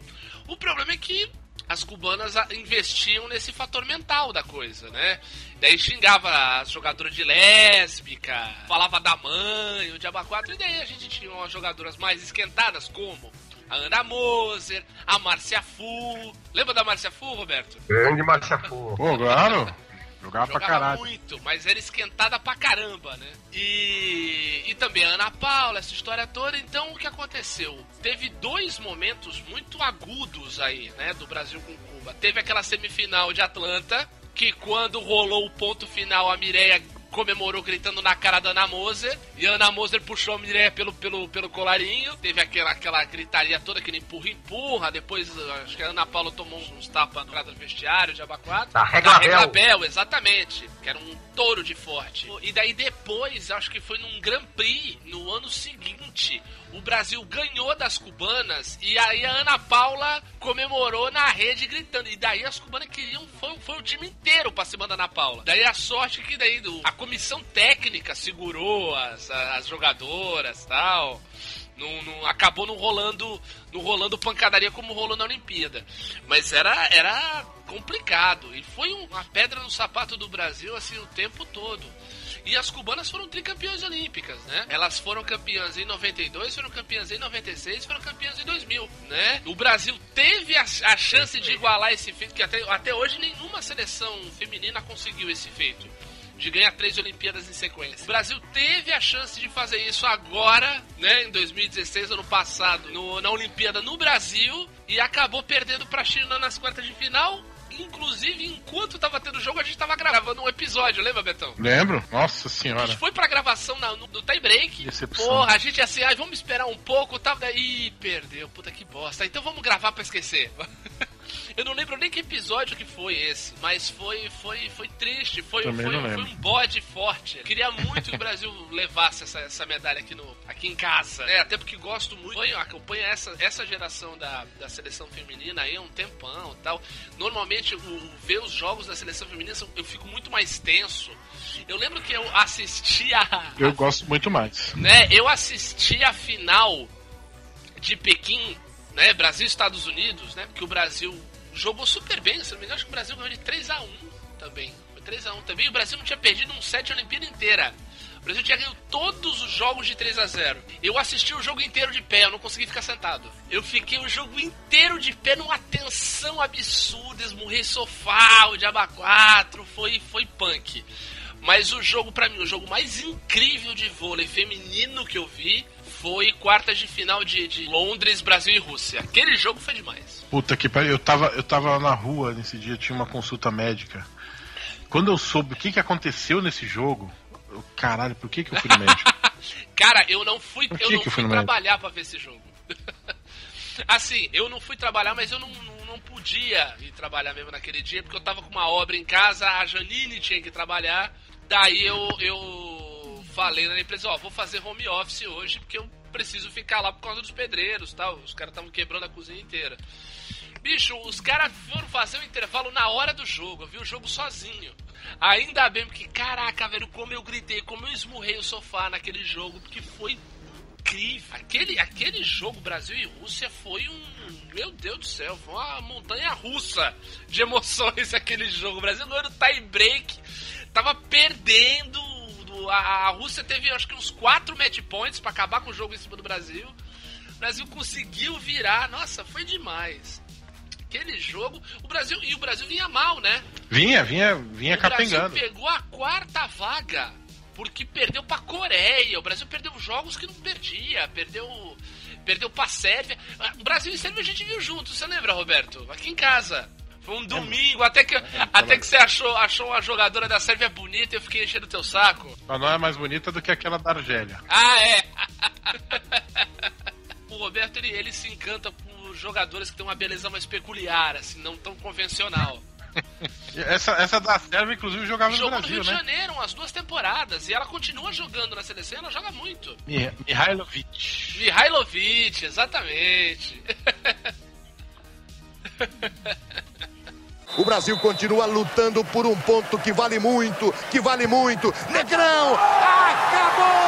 O problema é que as cubanas investiam nesse fator mental da coisa, né? Daí xingava as jogadoras de lésbica, falava da mãe, o Diaba 4, e daí a gente tinha umas jogadoras mais esquentadas, como a Ana Moser, a Márcia Fu. Lembra da Márcia Fu, Roberto? Grande Márcia Fu. Pô, claro. Jogava, pra Jogava caralho. muito, mas era esquentada pra caramba, né? E, e também a Ana Paula, essa história toda. Então, o que aconteceu? Teve dois momentos muito agudos aí, né, do Brasil com Cuba. Teve aquela semifinal de Atlanta, que quando rolou o ponto final, a Mireia comemorou gritando na cara da Ana Moser. E a Ana Moser puxou a Mireia pelo, pelo, pelo colarinho. Teve aquela, aquela gritaria toda, aquele empurra-empurra. Depois, acho que a Ana Paula tomou uns tapas no lado do vestiário de abacuado. Da Reglabel. Reglabel, exatamente. Que era um touro de forte. E daí depois, acho que foi num Grand Prix, no ano seguinte, o Brasil ganhou das cubanas e aí a Ana Paula comemorou na rede gritando. E daí as cubanas queriam, foi, foi o time inteiro pra cima da Ana Paula. Daí a sorte que daí a comissão técnica segurou as, as jogadoras tal. Não, não- acabou não rolando, não rolando pancadaria como rolou na Olimpíada. Mas era, era complicado. E foi um- uma pedra no sapato do Brasil assim o tempo todo. E as cubanas foram tricampeãs olímpicas, né? Elas foram campeãs em 92, foram campeãs em 96, foram campeãs em 2000, né? O Brasil teve a, a chance de igualar esse feito, que até, até hoje nenhuma seleção feminina conseguiu esse feito de ganhar três Olimpíadas em sequência. O Brasil teve a chance de fazer isso agora, né, em 2016, ano passado, no- na Olimpíada no Brasil, e acabou perdendo pra China nas quartas de final. Inclusive, enquanto tava tendo jogo, a gente tava gravando um episódio, lembra, Betão? Lembro? Nossa A senhora. gente foi pra gravação na- no, no tie break. Decepção. Porra, a gente assim, ai, vamos esperar um pouco, tava daí, Ih, perdeu, puta que bosta. Então vamos gravar pra esquecer. Eu não lembro nem que episódio que foi esse, mas foi foi foi triste, foi, Também foi, foi um bode forte. Eu queria muito que o Brasil levasse essa, essa medalha aqui, no, aqui em casa. É, até porque gosto muito, acompanho, acompanho essa, essa geração da, da seleção feminina aí há um tempão tal. Normalmente, o, ver os jogos da seleção feminina, eu fico muito mais tenso. Eu lembro que eu assisti a, Eu gosto muito mais. né, eu assisti a final de Pequim, né, Brasil e Estados Unidos, né, porque o Brasil jogou super bem, se não me engano, acho que o Brasil ganhou de 3 a 1 também. Foi 3 a 1 também, e o Brasil não tinha perdido um set a Olimpíada inteira. O Brasil tinha ganho todos os jogos de 3 a 0 Eu assisti o jogo inteiro de pé, eu não consegui ficar sentado. Eu fiquei o jogo inteiro de pé numa tensão absurda, esmurrei sofá, o Diaba 4, foi, foi punk. Mas o jogo, pra mim, o jogo mais incrível de vôlei feminino que eu vi foi quartas de final de, de Londres, Brasil e Rússia. Aquele jogo foi demais. Puta que pariu. Eu tava, eu tava na rua nesse dia, tinha uma consulta médica. Quando eu soube o que, que aconteceu nesse jogo, eu, caralho, por que, que eu fui no médico? Cara, eu não fui, eu não fui médico? trabalhar pra ver esse jogo. assim, eu não fui trabalhar, mas eu não, não, não podia ir trabalhar mesmo naquele dia, porque eu tava com uma obra em casa, a Janine tinha que trabalhar. Daí eu, eu falei na empresa, ó, vou fazer home office hoje, porque eu preciso ficar lá por causa dos pedreiros tal. Os caras estavam quebrando a cozinha inteira. Bicho, os caras foram fazer o intervalo na hora do jogo. Eu vi o jogo sozinho. Ainda bem, porque, caraca, velho, como eu gritei, como eu esmurrei o sofá naquele jogo, porque foi incrível. Aquele, aquele jogo Brasil e Rússia foi um. Meu Deus do céu, foi uma montanha russa de emoções aquele jogo. O Brasil ganhou no tie break, tava perdendo. A, a Rússia teve acho que uns 4 match points pra acabar com o jogo em cima do Brasil. O Brasil conseguiu virar, nossa, foi demais. Aquele jogo, o Brasil e o Brasil vinha mal, né? Vinha, vinha, vinha o Brasil capengando. pegou a quarta vaga porque perdeu pra Coreia. O Brasil perdeu jogos que não perdia, perdeu perdeu pra Sérvia. O Brasil e Sérvia a gente viu junto, você lembra, Roberto? Aqui em casa. Foi um domingo, até que, até que você achou, achou uma jogadora da Sérvia bonita e eu fiquei enchendo o teu saco. Ela não é mais bonita do que aquela da Argélia. Ah, é! o Roberto, ele, ele se encanta por jogadores que têm uma beleza mais peculiar, assim, não tão convencional. Essa, essa da Sérvia, inclusive, jogava no Jogou no Brasil, Rio de né? Janeiro umas duas temporadas e ela continua jogando na seleção, ela joga muito. Mi- Mihailovic. Mihailovic, exatamente. O Brasil continua lutando por um ponto que vale muito, que vale muito. Negrão! Acabou!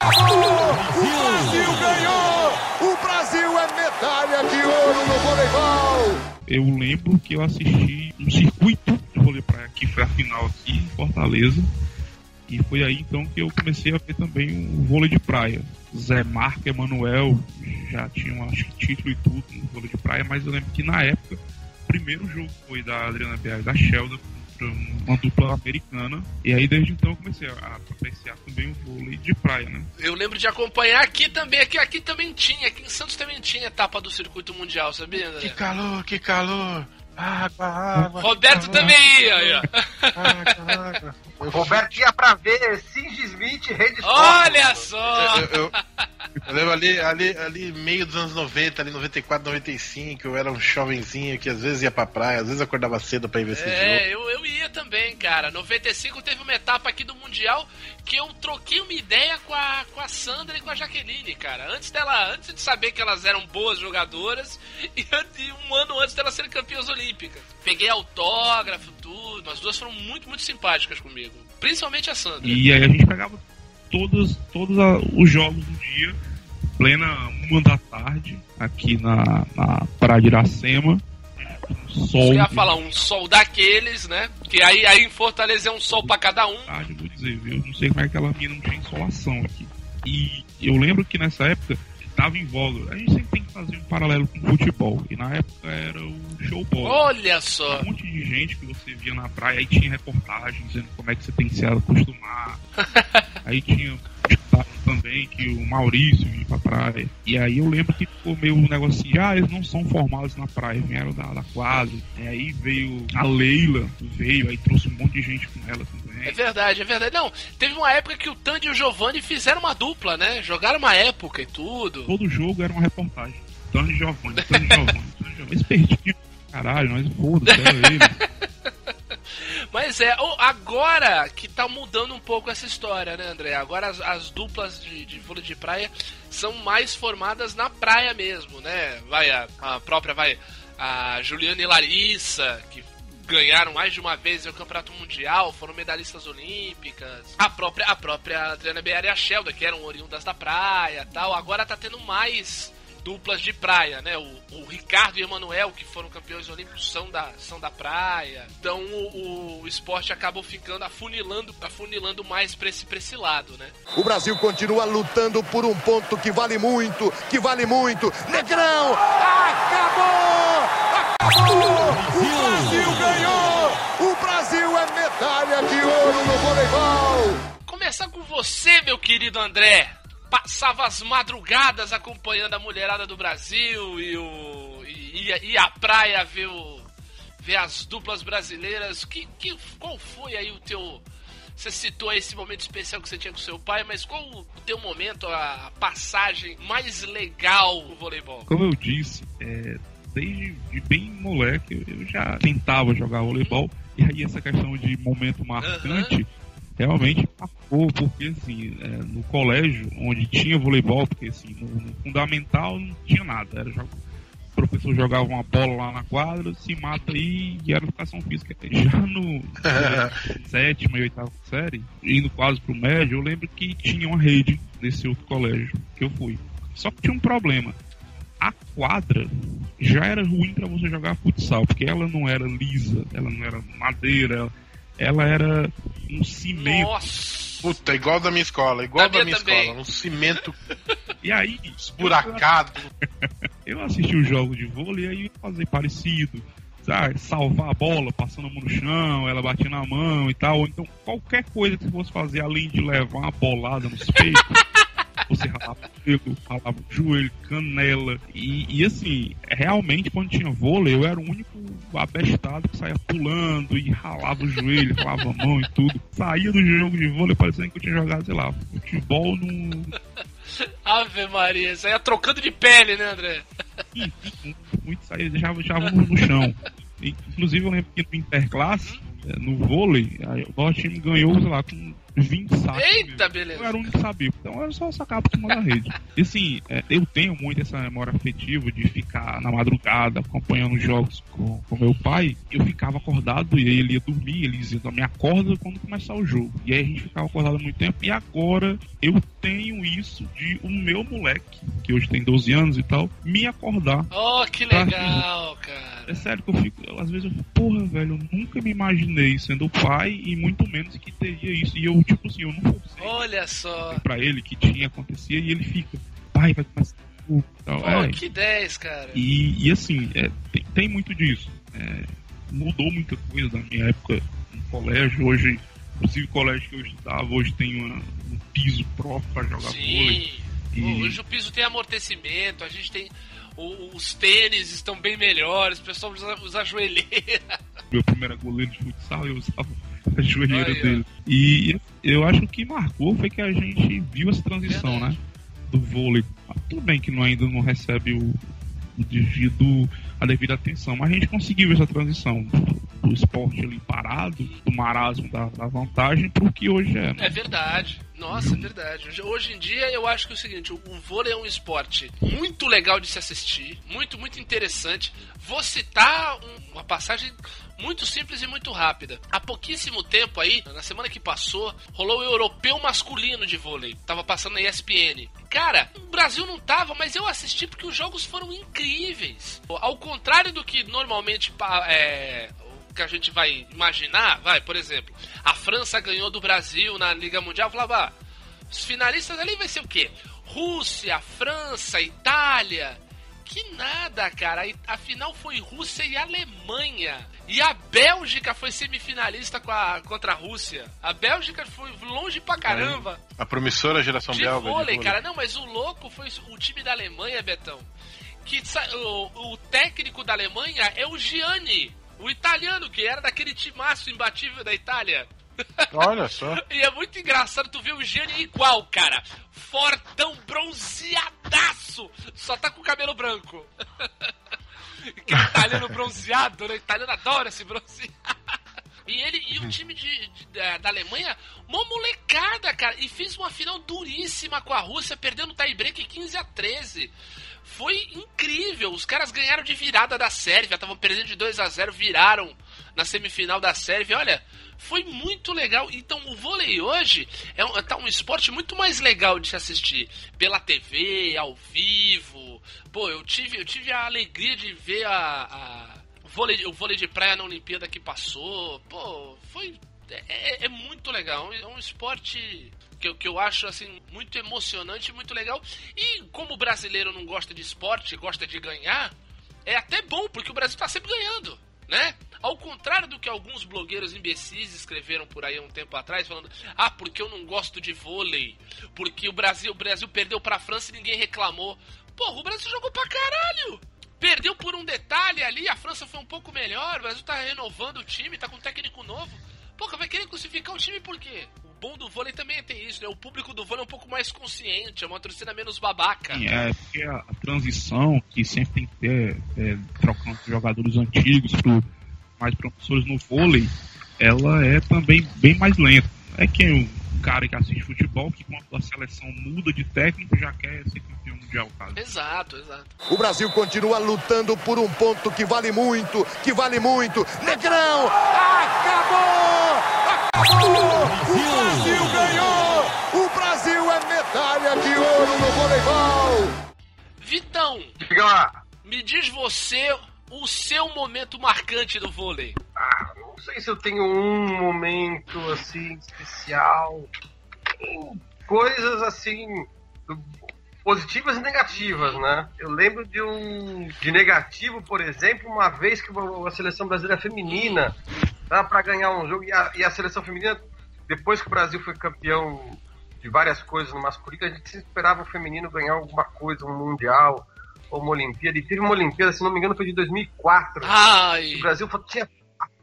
Acabou! O Brasil ganhou! O Brasil é medalha de ouro no voleibol! Eu lembro que eu assisti um circuito de vôlei praia que foi a final aqui em Fortaleza. E foi aí então que eu comecei a ver também o vôlei de praia. Zé Marco Emanuel já tinham acho que título e tudo no vôlei de praia, mas eu lembro que na época primeiro jogo foi da Adriana Bias da Sheldon contra uma dupla americana. E aí desde então eu comecei a apreciar também o vôlei de praia, né? Eu lembro de acompanhar aqui também, aqui, aqui também tinha, aqui em Santos também tinha etapa do circuito mundial, sabia? Que André? calor, que calor. Água, água. que Roberto calor, também ia, ó. Água, água. O Roberto ia pra ver Singe Smith e Rede Olha só! Eu, eu- eu lembro ali, ali, ali, meio dos anos 90, ali 94, 95, eu era um jovenzinho que às vezes ia pra praia, às vezes acordava cedo pra ir ver esse jogo. É, eu, eu ia também, cara. 95 teve uma etapa aqui do Mundial que eu troquei uma ideia com a, com a Sandra e com a Jaqueline, cara. Antes dela, antes de saber que elas eram boas jogadoras e, e um ano antes delas serem campeãs olímpicas. Peguei autógrafo, tudo. As duas foram muito, muito simpáticas comigo. Principalmente a Sandra. E aí a gente pegava todos, todos os jogos do dia, plena uma da tarde, aqui na, na Praia de Iracema. Sol. Eu ia falar um sol daqueles, né? Que aí, aí em Fortaleza é um sol pra cada um. eu vou dizer, viu? Não sei como é que aquela mina não tinha insolação aqui. E eu lembro que nessa época estava em voga. A gente fazer um paralelo com o futebol. E na época era o show bola. Olha só! Um monte de gente que você via na praia, aí tinha reportagem dizendo como é que você tem que se acostumar. aí tinha também que o Maurício ia pra praia. E aí eu lembro que ficou meio um negócio assim, ah, eles não são formados na praia, vieram da, da quadra. E aí veio a Leila, veio, aí trouxe um monte de gente com ela também. É verdade, é verdade. Não, teve uma época que o Tandy e o Giovanni fizeram uma dupla, né? Jogaram uma época e tudo. Todo jogo era uma reportagem. Tony Giovanni, Tony Giovanni, Tony Giovanni. Esse perdido, caralho, era ele. Mas é, agora que tá mudando um pouco essa história, né, André? Agora as, as duplas de, de vôlei de praia são mais formadas na praia mesmo, né? Vai a, a própria, vai a Juliana e Larissa, que ganharam mais de uma vez o campeonato mundial, foram medalhistas olímpicas. A própria, a própria Adriana Beara e a Shelda, que eram oriundas da praia tal. Agora tá tendo mais duplas de praia, né? O, o Ricardo e o Emanuel, que foram campeões olímpicos, são da, são da praia. Então o, o esporte acabou ficando afunilando, afunilando mais pra esse, pra esse lado, né? O Brasil continua lutando por um ponto que vale muito, que vale muito. Negrão! Acabou! Acabou! O Brasil ganhou! O Brasil é medalha de ouro no voleibol! Começar com você, meu querido André. Passava as madrugadas acompanhando a mulherada do Brasil e o e, e- e a praia ver o ver as duplas brasileiras. Que, que qual foi aí o teu você citou esse momento especial que você tinha com seu pai, mas qual o teu momento, a passagem mais legal no voleibol? Como eu disse, é, desde de bem moleque eu- já tentava jogar voleibol. E aí essa questão de momento marcante realmente marcou, porque assim, é, no colégio onde tinha voleibol, porque assim, no, no fundamental não tinha nada, era jogo. O professor jogava uma bola lá na quadra, se mata aí e era educação física. Já no sétima e oitava série, indo quase pro médio, eu lembro que tinha uma rede nesse outro colégio que eu fui. Só que tinha um problema. A quadra já era ruim para você jogar futsal, porque ela não era lisa, ela não era madeira, ela, ela era um cimento. Nossa! Puta, igual da minha escola, igual Da da, minha minha escola. Um cimento E aí, esburacado. eu assisti os jogos de vôlei e aí eu ia fazer parecido. Sabe, salvar a bola, passando a mão no chão, ela batia na mão e tal. Ou então, qualquer coisa que você fosse fazer além de levar uma bolada nos peitos, você ralava o dedo, ralava joelho, canela. E, e assim, realmente, quando tinha vôlei, eu era o único abestado que saía pulando e ralava o joelho, ralava a mão e tudo. Saía do jogo de vôlei parecendo que eu tinha jogado, sei lá, futebol no. Ave Maria, é trocando de pele, né, André? Muito, muito saía, deixava, deixava no chão. Inclusive eu lembro que no Interclasse, é, no vôlei, o nosso time ganhou, sei lá, com 20 sacos. Eita, beleza. Eu era o único que sabia. Então era só sacar por cima da rede. E assim, é, eu tenho muito essa memória afetiva de ficar na madrugada acompanhando jogos com, com meu pai. Eu ficava acordado e ele ia dormir, ele dizia, me acorda quando começar o jogo. E aí a gente ficava acordado há muito tempo. E agora eu tenho isso de o meu moleque, que hoje tem 12 anos e tal, me acordar. Oh, que legal, cara. É sério que eu fico, eu, às vezes eu fico, porra, velho, eu nunca me imaginei sendo pai e muito menos que teria isso. E eu, tipo assim, eu não forcei Olha só. pra ele que tinha acontecia e ele fica, pai, vai começar o e tal. Pô, É, que 10, cara. e, e assim, é, tem, tem muito disso. É, mudou muita coisa da minha época no colégio. Hoje, inclusive o colégio que eu estudava, hoje tem uma- um piso próprio para jogar vôlei. Sim. E- Pô, Hoje o piso tem amortecimento, a gente tem. Os tênis estão bem melhores, o pessoal usa, usa joelheira. Meu primeiro goleiro de futsal, eu usava a joelheira Aí, ó. dele. E eu acho que o que marcou foi que a gente viu essa transição, né? Do vôlei. Ah, Tudo bem que não, ainda não recebe o, o devido, a devida atenção, mas a gente conseguiu essa transição do esporte ali parado, do marasmo da, da vantagem, pro que hoje é. né? É verdade. Nossa, é verdade. Hoje, em dia eu acho que é o seguinte, o, o vôlei é um esporte muito legal de se assistir, muito, muito interessante. Vou citar um- uma passagem muito simples e muito rápida. Há pouquíssimo tempo aí, na semana que passou, rolou o europeu masculino de vôlei. Tava passando na ESPN. Cara, o Brasil não tava, mas eu assisti porque os jogos foram incríveis. Ao contrário do que normalmente é, que a gente vai imaginar, vai, por exemplo, a França ganhou do Brasil na Liga Mundial, falava, ah, os finalistas ali vai ser o quê? Rússia, França, Itália. Que nada, cara. A final foi Rússia e Alemanha. E a Bélgica foi semifinalista com a- contra a Rússia. A Bélgica foi longe pra caramba. A promissora geração De belga. vôlei, cara. Não, mas o louco foi o time da Alemanha, Betão. Que o, o técnico da Alemanha é o Gianni, o italiano, que era daquele timaço imbatível da Itália. Olha só. E é muito engraçado tu ver o Gianni igual, cara. Fortão, bronzeadaço. Só tá com o cabelo branco. Aquele italiano bronzeado, né? Italiano adora esse bronzeado. E ele e o time de, de- da, da Alemanha, uma molecada, cara, e fez uma final duríssima com a Rússia, perdendo o tie-break 15 a 13. Foi incrível. Os caras ganharam de virada da Sérvia, estavam perdendo de 2 a 0, viraram na semifinal da Sérvia. Olha, foi muito legal. Então, o vôlei hoje é um, tá um esporte muito mais legal de se assistir pela TV, ao vivo. Pô, eu tive, eu tive a alegria de ver a, a- vôlei, o vôlei de praia na Olimpíada que passou. Pô, foi. É, é muito legal. É um esporte que eu, que eu acho assim muito emocionante, muito legal. E como o brasileiro não gosta de esporte, gosta de ganhar, é até bom, porque o Brasil tá sempre ganhando, né? Ao contrário do que alguns blogueiros imbecis escreveram por aí há um tempo atrás, falando: "Ah, porque eu não gosto de vôlei, porque o Brasil, o Brasil perdeu pra França e ninguém reclamou". Porra, o Brasil jogou pra caralho. Perdeu por um detalhe ali, a França foi um pouco melhor, o Brasil tá renovando o time, tá com um técnico novo. Pô, vai querer crucificar o time por quê? O bom do vôlei também tem isso, né? O público do vôlei é um pouco mais consciente, é uma torcida menos babaca. Sim, é porque a, a transição que sempre tem que ter, é, trocando jogadores antigos pro mais professores no vôlei, ela é também bem mais lenta. É que um cara que assiste futebol, que quando a seleção muda de técnico, já quer ser campeão mundial, cara. Exato, exato. O Brasil continua lutando por um ponto que vale muito, que vale muito. Negrão! Acabou! Acabou! O Brasil ganhou! O Brasil é medalha de ouro no voleibol! Vitão, Diga lá. me diz você o seu momento marcante do vôlei. Ah, não sei se eu tenho um momento assim especial. Tem coisas assim positivas e negativas, né? Eu lembro de um de negativo, por exemplo, uma vez que a seleção brasileira feminina dá para ganhar um jogo e a, e a seleção feminina depois que o Brasil foi campeão de várias coisas no masculino, a gente esperava o feminino ganhar alguma coisa, um mundial, uma Olimpíada, e teve uma Olimpíada, se não me engano, foi de 2004. Ai. O Brasil tinha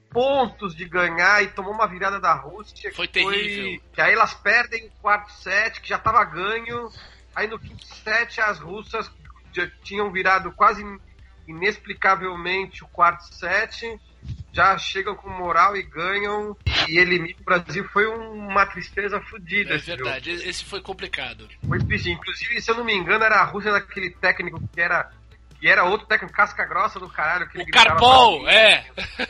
pontos de ganhar e tomou uma virada da Rússia. Foi terrível. que aí elas perdem o quarto set, que já tava ganho. Aí no quinto set as russas já tinham virado quase inexplicavelmente o quarto set. Já chegam com moral e ganham e eliminam o Brasil. Foi uma tristeza fodida. É esse jogo. verdade, esse foi complicado. Foi triste. Inclusive, se eu não me engano, era a Rússia daquele técnico que era. Que era outro técnico casca grossa do caralho. Que ele O gritava Carpol, é.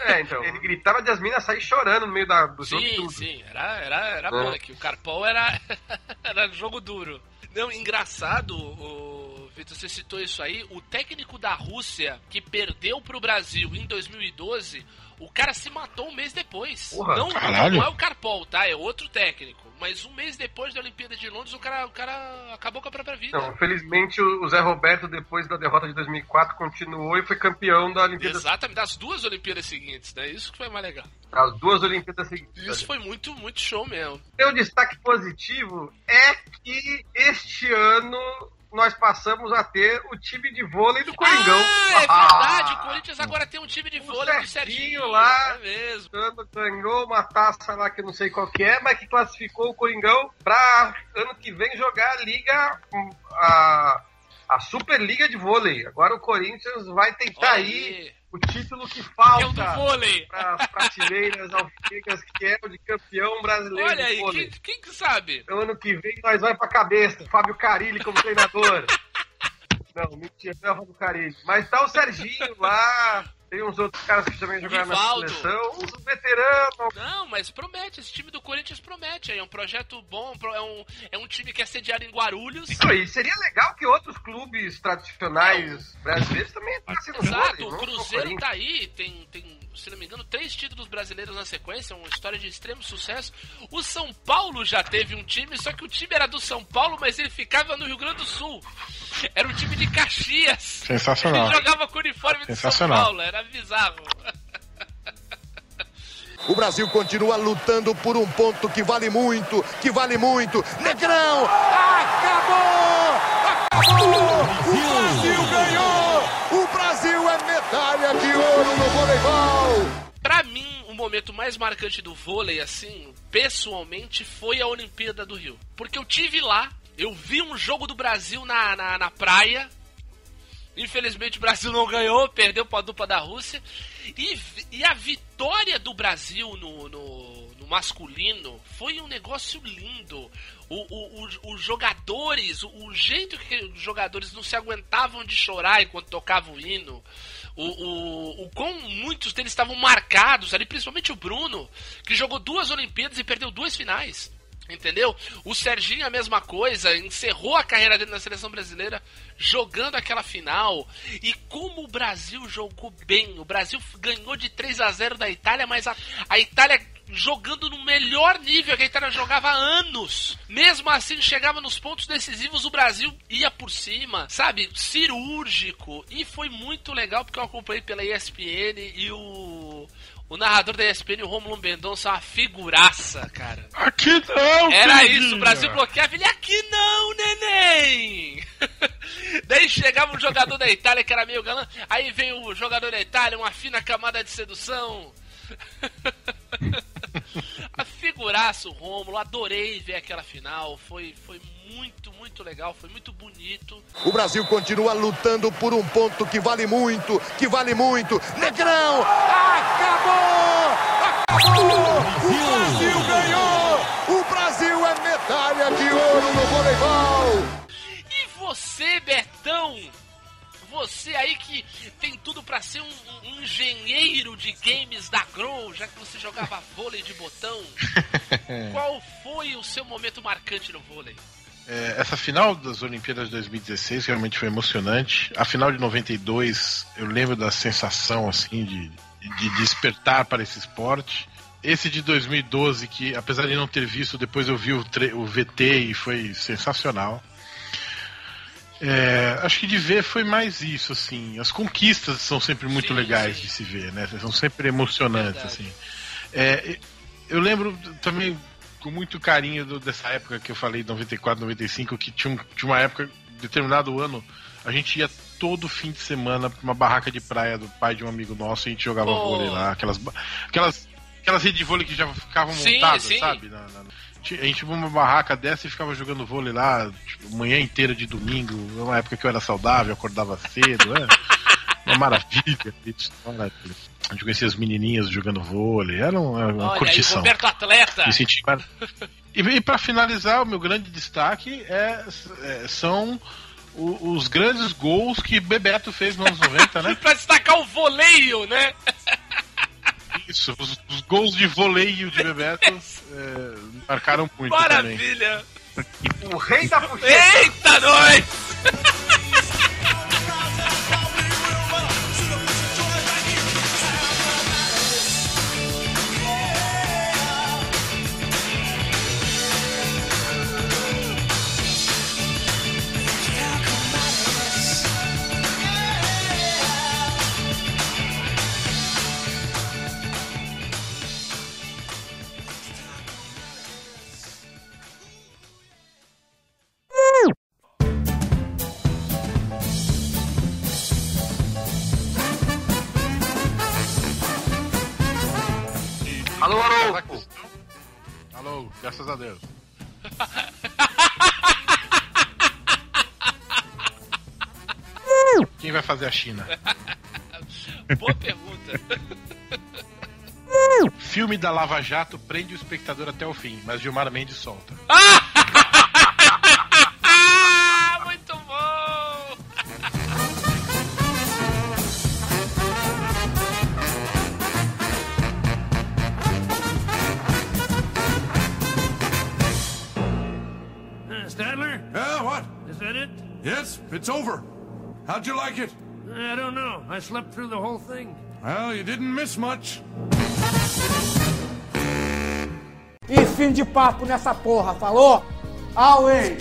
É, então. Ele gritava de as minas sair chorando no meio da, do jogo. Sim, sim, era, era, era É. punk. O Carpol era, era jogo duro. Não, engraçado, o Vitor, você citou isso aí. O técnico da Rússia que perdeu pro Brasil em 2012, o cara se matou um mês depois. Porra, não, não é o Carpol, tá? É outro técnico. Mas um mês depois da Olimpíada de Londres, o cara, o cara acabou com a própria vida. Não, felizmente o o Zé Roberto, depois da derrota de 2004, continuou e foi campeão da Olimpíada. Exatamente, das duas Olimpíadas seguintes, né? Isso que foi mais legal. As duas Olimpíadas seguintes. Isso foi muito, muito show mesmo. Meu destaque positivo é que este ano nós passamos a ter o time de vôlei do Coringão. Ah, é verdade. O Corinthians agora tem um time de vôlei do Serginho lá. É mesmo. Ganhou uma taça lá que eu não sei qual que é, mas que classificou o Coringão pra ano que vem jogar a Liga, a, a Superliga de Vôlei. Agora o Corinthians vai tentar Olha aí o título que falta para as prateleiras alficas, que é o de campeão brasileiro Olha de aí, vôlei. quem, quem que sabe? Então, ano que vem nós vai pra cabeça. Fábio Carilli como treinador. Não, mentira, não é o Fábio Carilli. Mas tá o Serginho lá. Tem uns outros caras que também jogaram na seleção. Os veteranos. Não, mas promete, esse time do Corinthians promete. É um projeto bom, é um, é um time que é sediado em Guarulhos. Isso aí, seria legal que outros clubes tradicionais brasileiros também entrassem no Exato, vôlei, o Cruzeiro tá aí, tem, tem, se não me engano, três títulos brasileiros na sequência, uma história de extremo sucesso. O São Paulo já teve um time, só que o time era do São Paulo, mas ele ficava no Rio Grande do Sul. Era um time de Caxias. Sensacional. Ele jogava com o uniforme do São Sensacional. Paulo, era bizarro. O Brasil continua lutando por um ponto que vale muito, que vale muito. Negrão! Acabou! Acabou! O Brasil ganhou! O Brasil é medalha de ouro no voleibol! Momento mais marcante do vôlei, assim, pessoalmente, foi a Olimpíada do Rio. Porque eu tive lá, eu vi um jogo do Brasil na, na, na praia. Infelizmente o Brasil não ganhou, perdeu pra dupla da Rússia. E, e a vitória do Brasil no, no, no masculino foi um negócio lindo. O, os jogadores, o jeito que os jogadores não se aguentavam de chorar enquanto tocavam o hino. O, o, o quão muitos deles estavam marcados ali, principalmente o Bruno, que jogou duas Olimpíadas e perdeu duas finais. Entendeu? O Serginho a mesma coisa, encerrou a carreira dele na seleção brasileira jogando aquela final. E como o Brasil jogou bem, o Brasil ganhou de 3 a 0 da Itália, mas a, a Itália jogando no melhor nível que a Itália jogava há anos. Mesmo assim, chegava nos pontos decisivos, o Brasil ia por cima, sabe? Cirúrgico. E foi muito legal porque eu acompanhei pela ESPN e o. O narrador da ESPN, o Romulo Mendonça, é uma figuraça, cara. Aqui não, Era isso, o Brasil bloqueava ele aqui não, neném! Daí chegava um jogador da Itália que era meio galã, aí vem o jogador da Itália, uma fina camada de sedução. A figuraça, o Rômulo, adorei ver aquela final, foi, foi muito, muito legal, foi muito bonito. O Brasil continua lutando por um ponto que vale muito, que vale muito. Negrão! Acabou! Acabou! O Brasil ganhou! O Brasil é medalha de ouro no voleibol! E você, Betão? Você aí que tem tudo pra ser um, um engenheiro de games da Grow, já que você jogava vôlei de botão. Qual foi o seu momento marcante no vôlei? É, essa final das Olimpíadas de 2016 realmente foi emocionante. A final de 92, eu lembro da sensação assim de, de despertar para esse esporte. Esse de 2012, que apesar de não ter visto, depois eu vi o, o VT e foi sensacional. É, acho que de ver foi mais isso, assim. As conquistas são sempre muito Sim, legais sim. de se ver, né? São sempre emocionantes, Verdade. assim. É, eu lembro também com muito carinho do- dessa época que eu falei, 94, 95, que tinha, um- tinha uma época, determinado ano, a gente ia todo fim de semana pra uma barraca de praia do pai de um amigo nosso e a gente jogava Pô. vôlei lá. Aquelas, aquelas, aquelas redes de vôlei que já ficavam Sim, montadas, sabe? Na- na- a gente pra uma barraca dessa e ficava jogando vôlei lá, tipo, manhã inteira de domingo. Uma época que eu era saudável, acordava cedo, é. Uma maravilha. A gente conhecia as menininhas jogando vôlei, era uma, uma Olha aí, curtição. Roberto Atleta. Me senti E, e para finalizar, o meu grande destaque é, é- são o- os grandes gols que Bebeto fez nos anos 90, né? pra destacar o voleio, né? Isso, os, os gols de voleio de Bebeto é, marcaram muito também. Maravilha. O rei da puxeta. Eita, nós! graças a Deus. Quem vai fazer a China? Boa pergunta. Filme da Lava Jato prende o espectador até o fim, mas Gilmar Mendes solta. Ah, it's over. How'd you like it? I don't know. I slept through the whole thing. Well, you didn't miss much. E fim de papo nessa porra, falou? Away!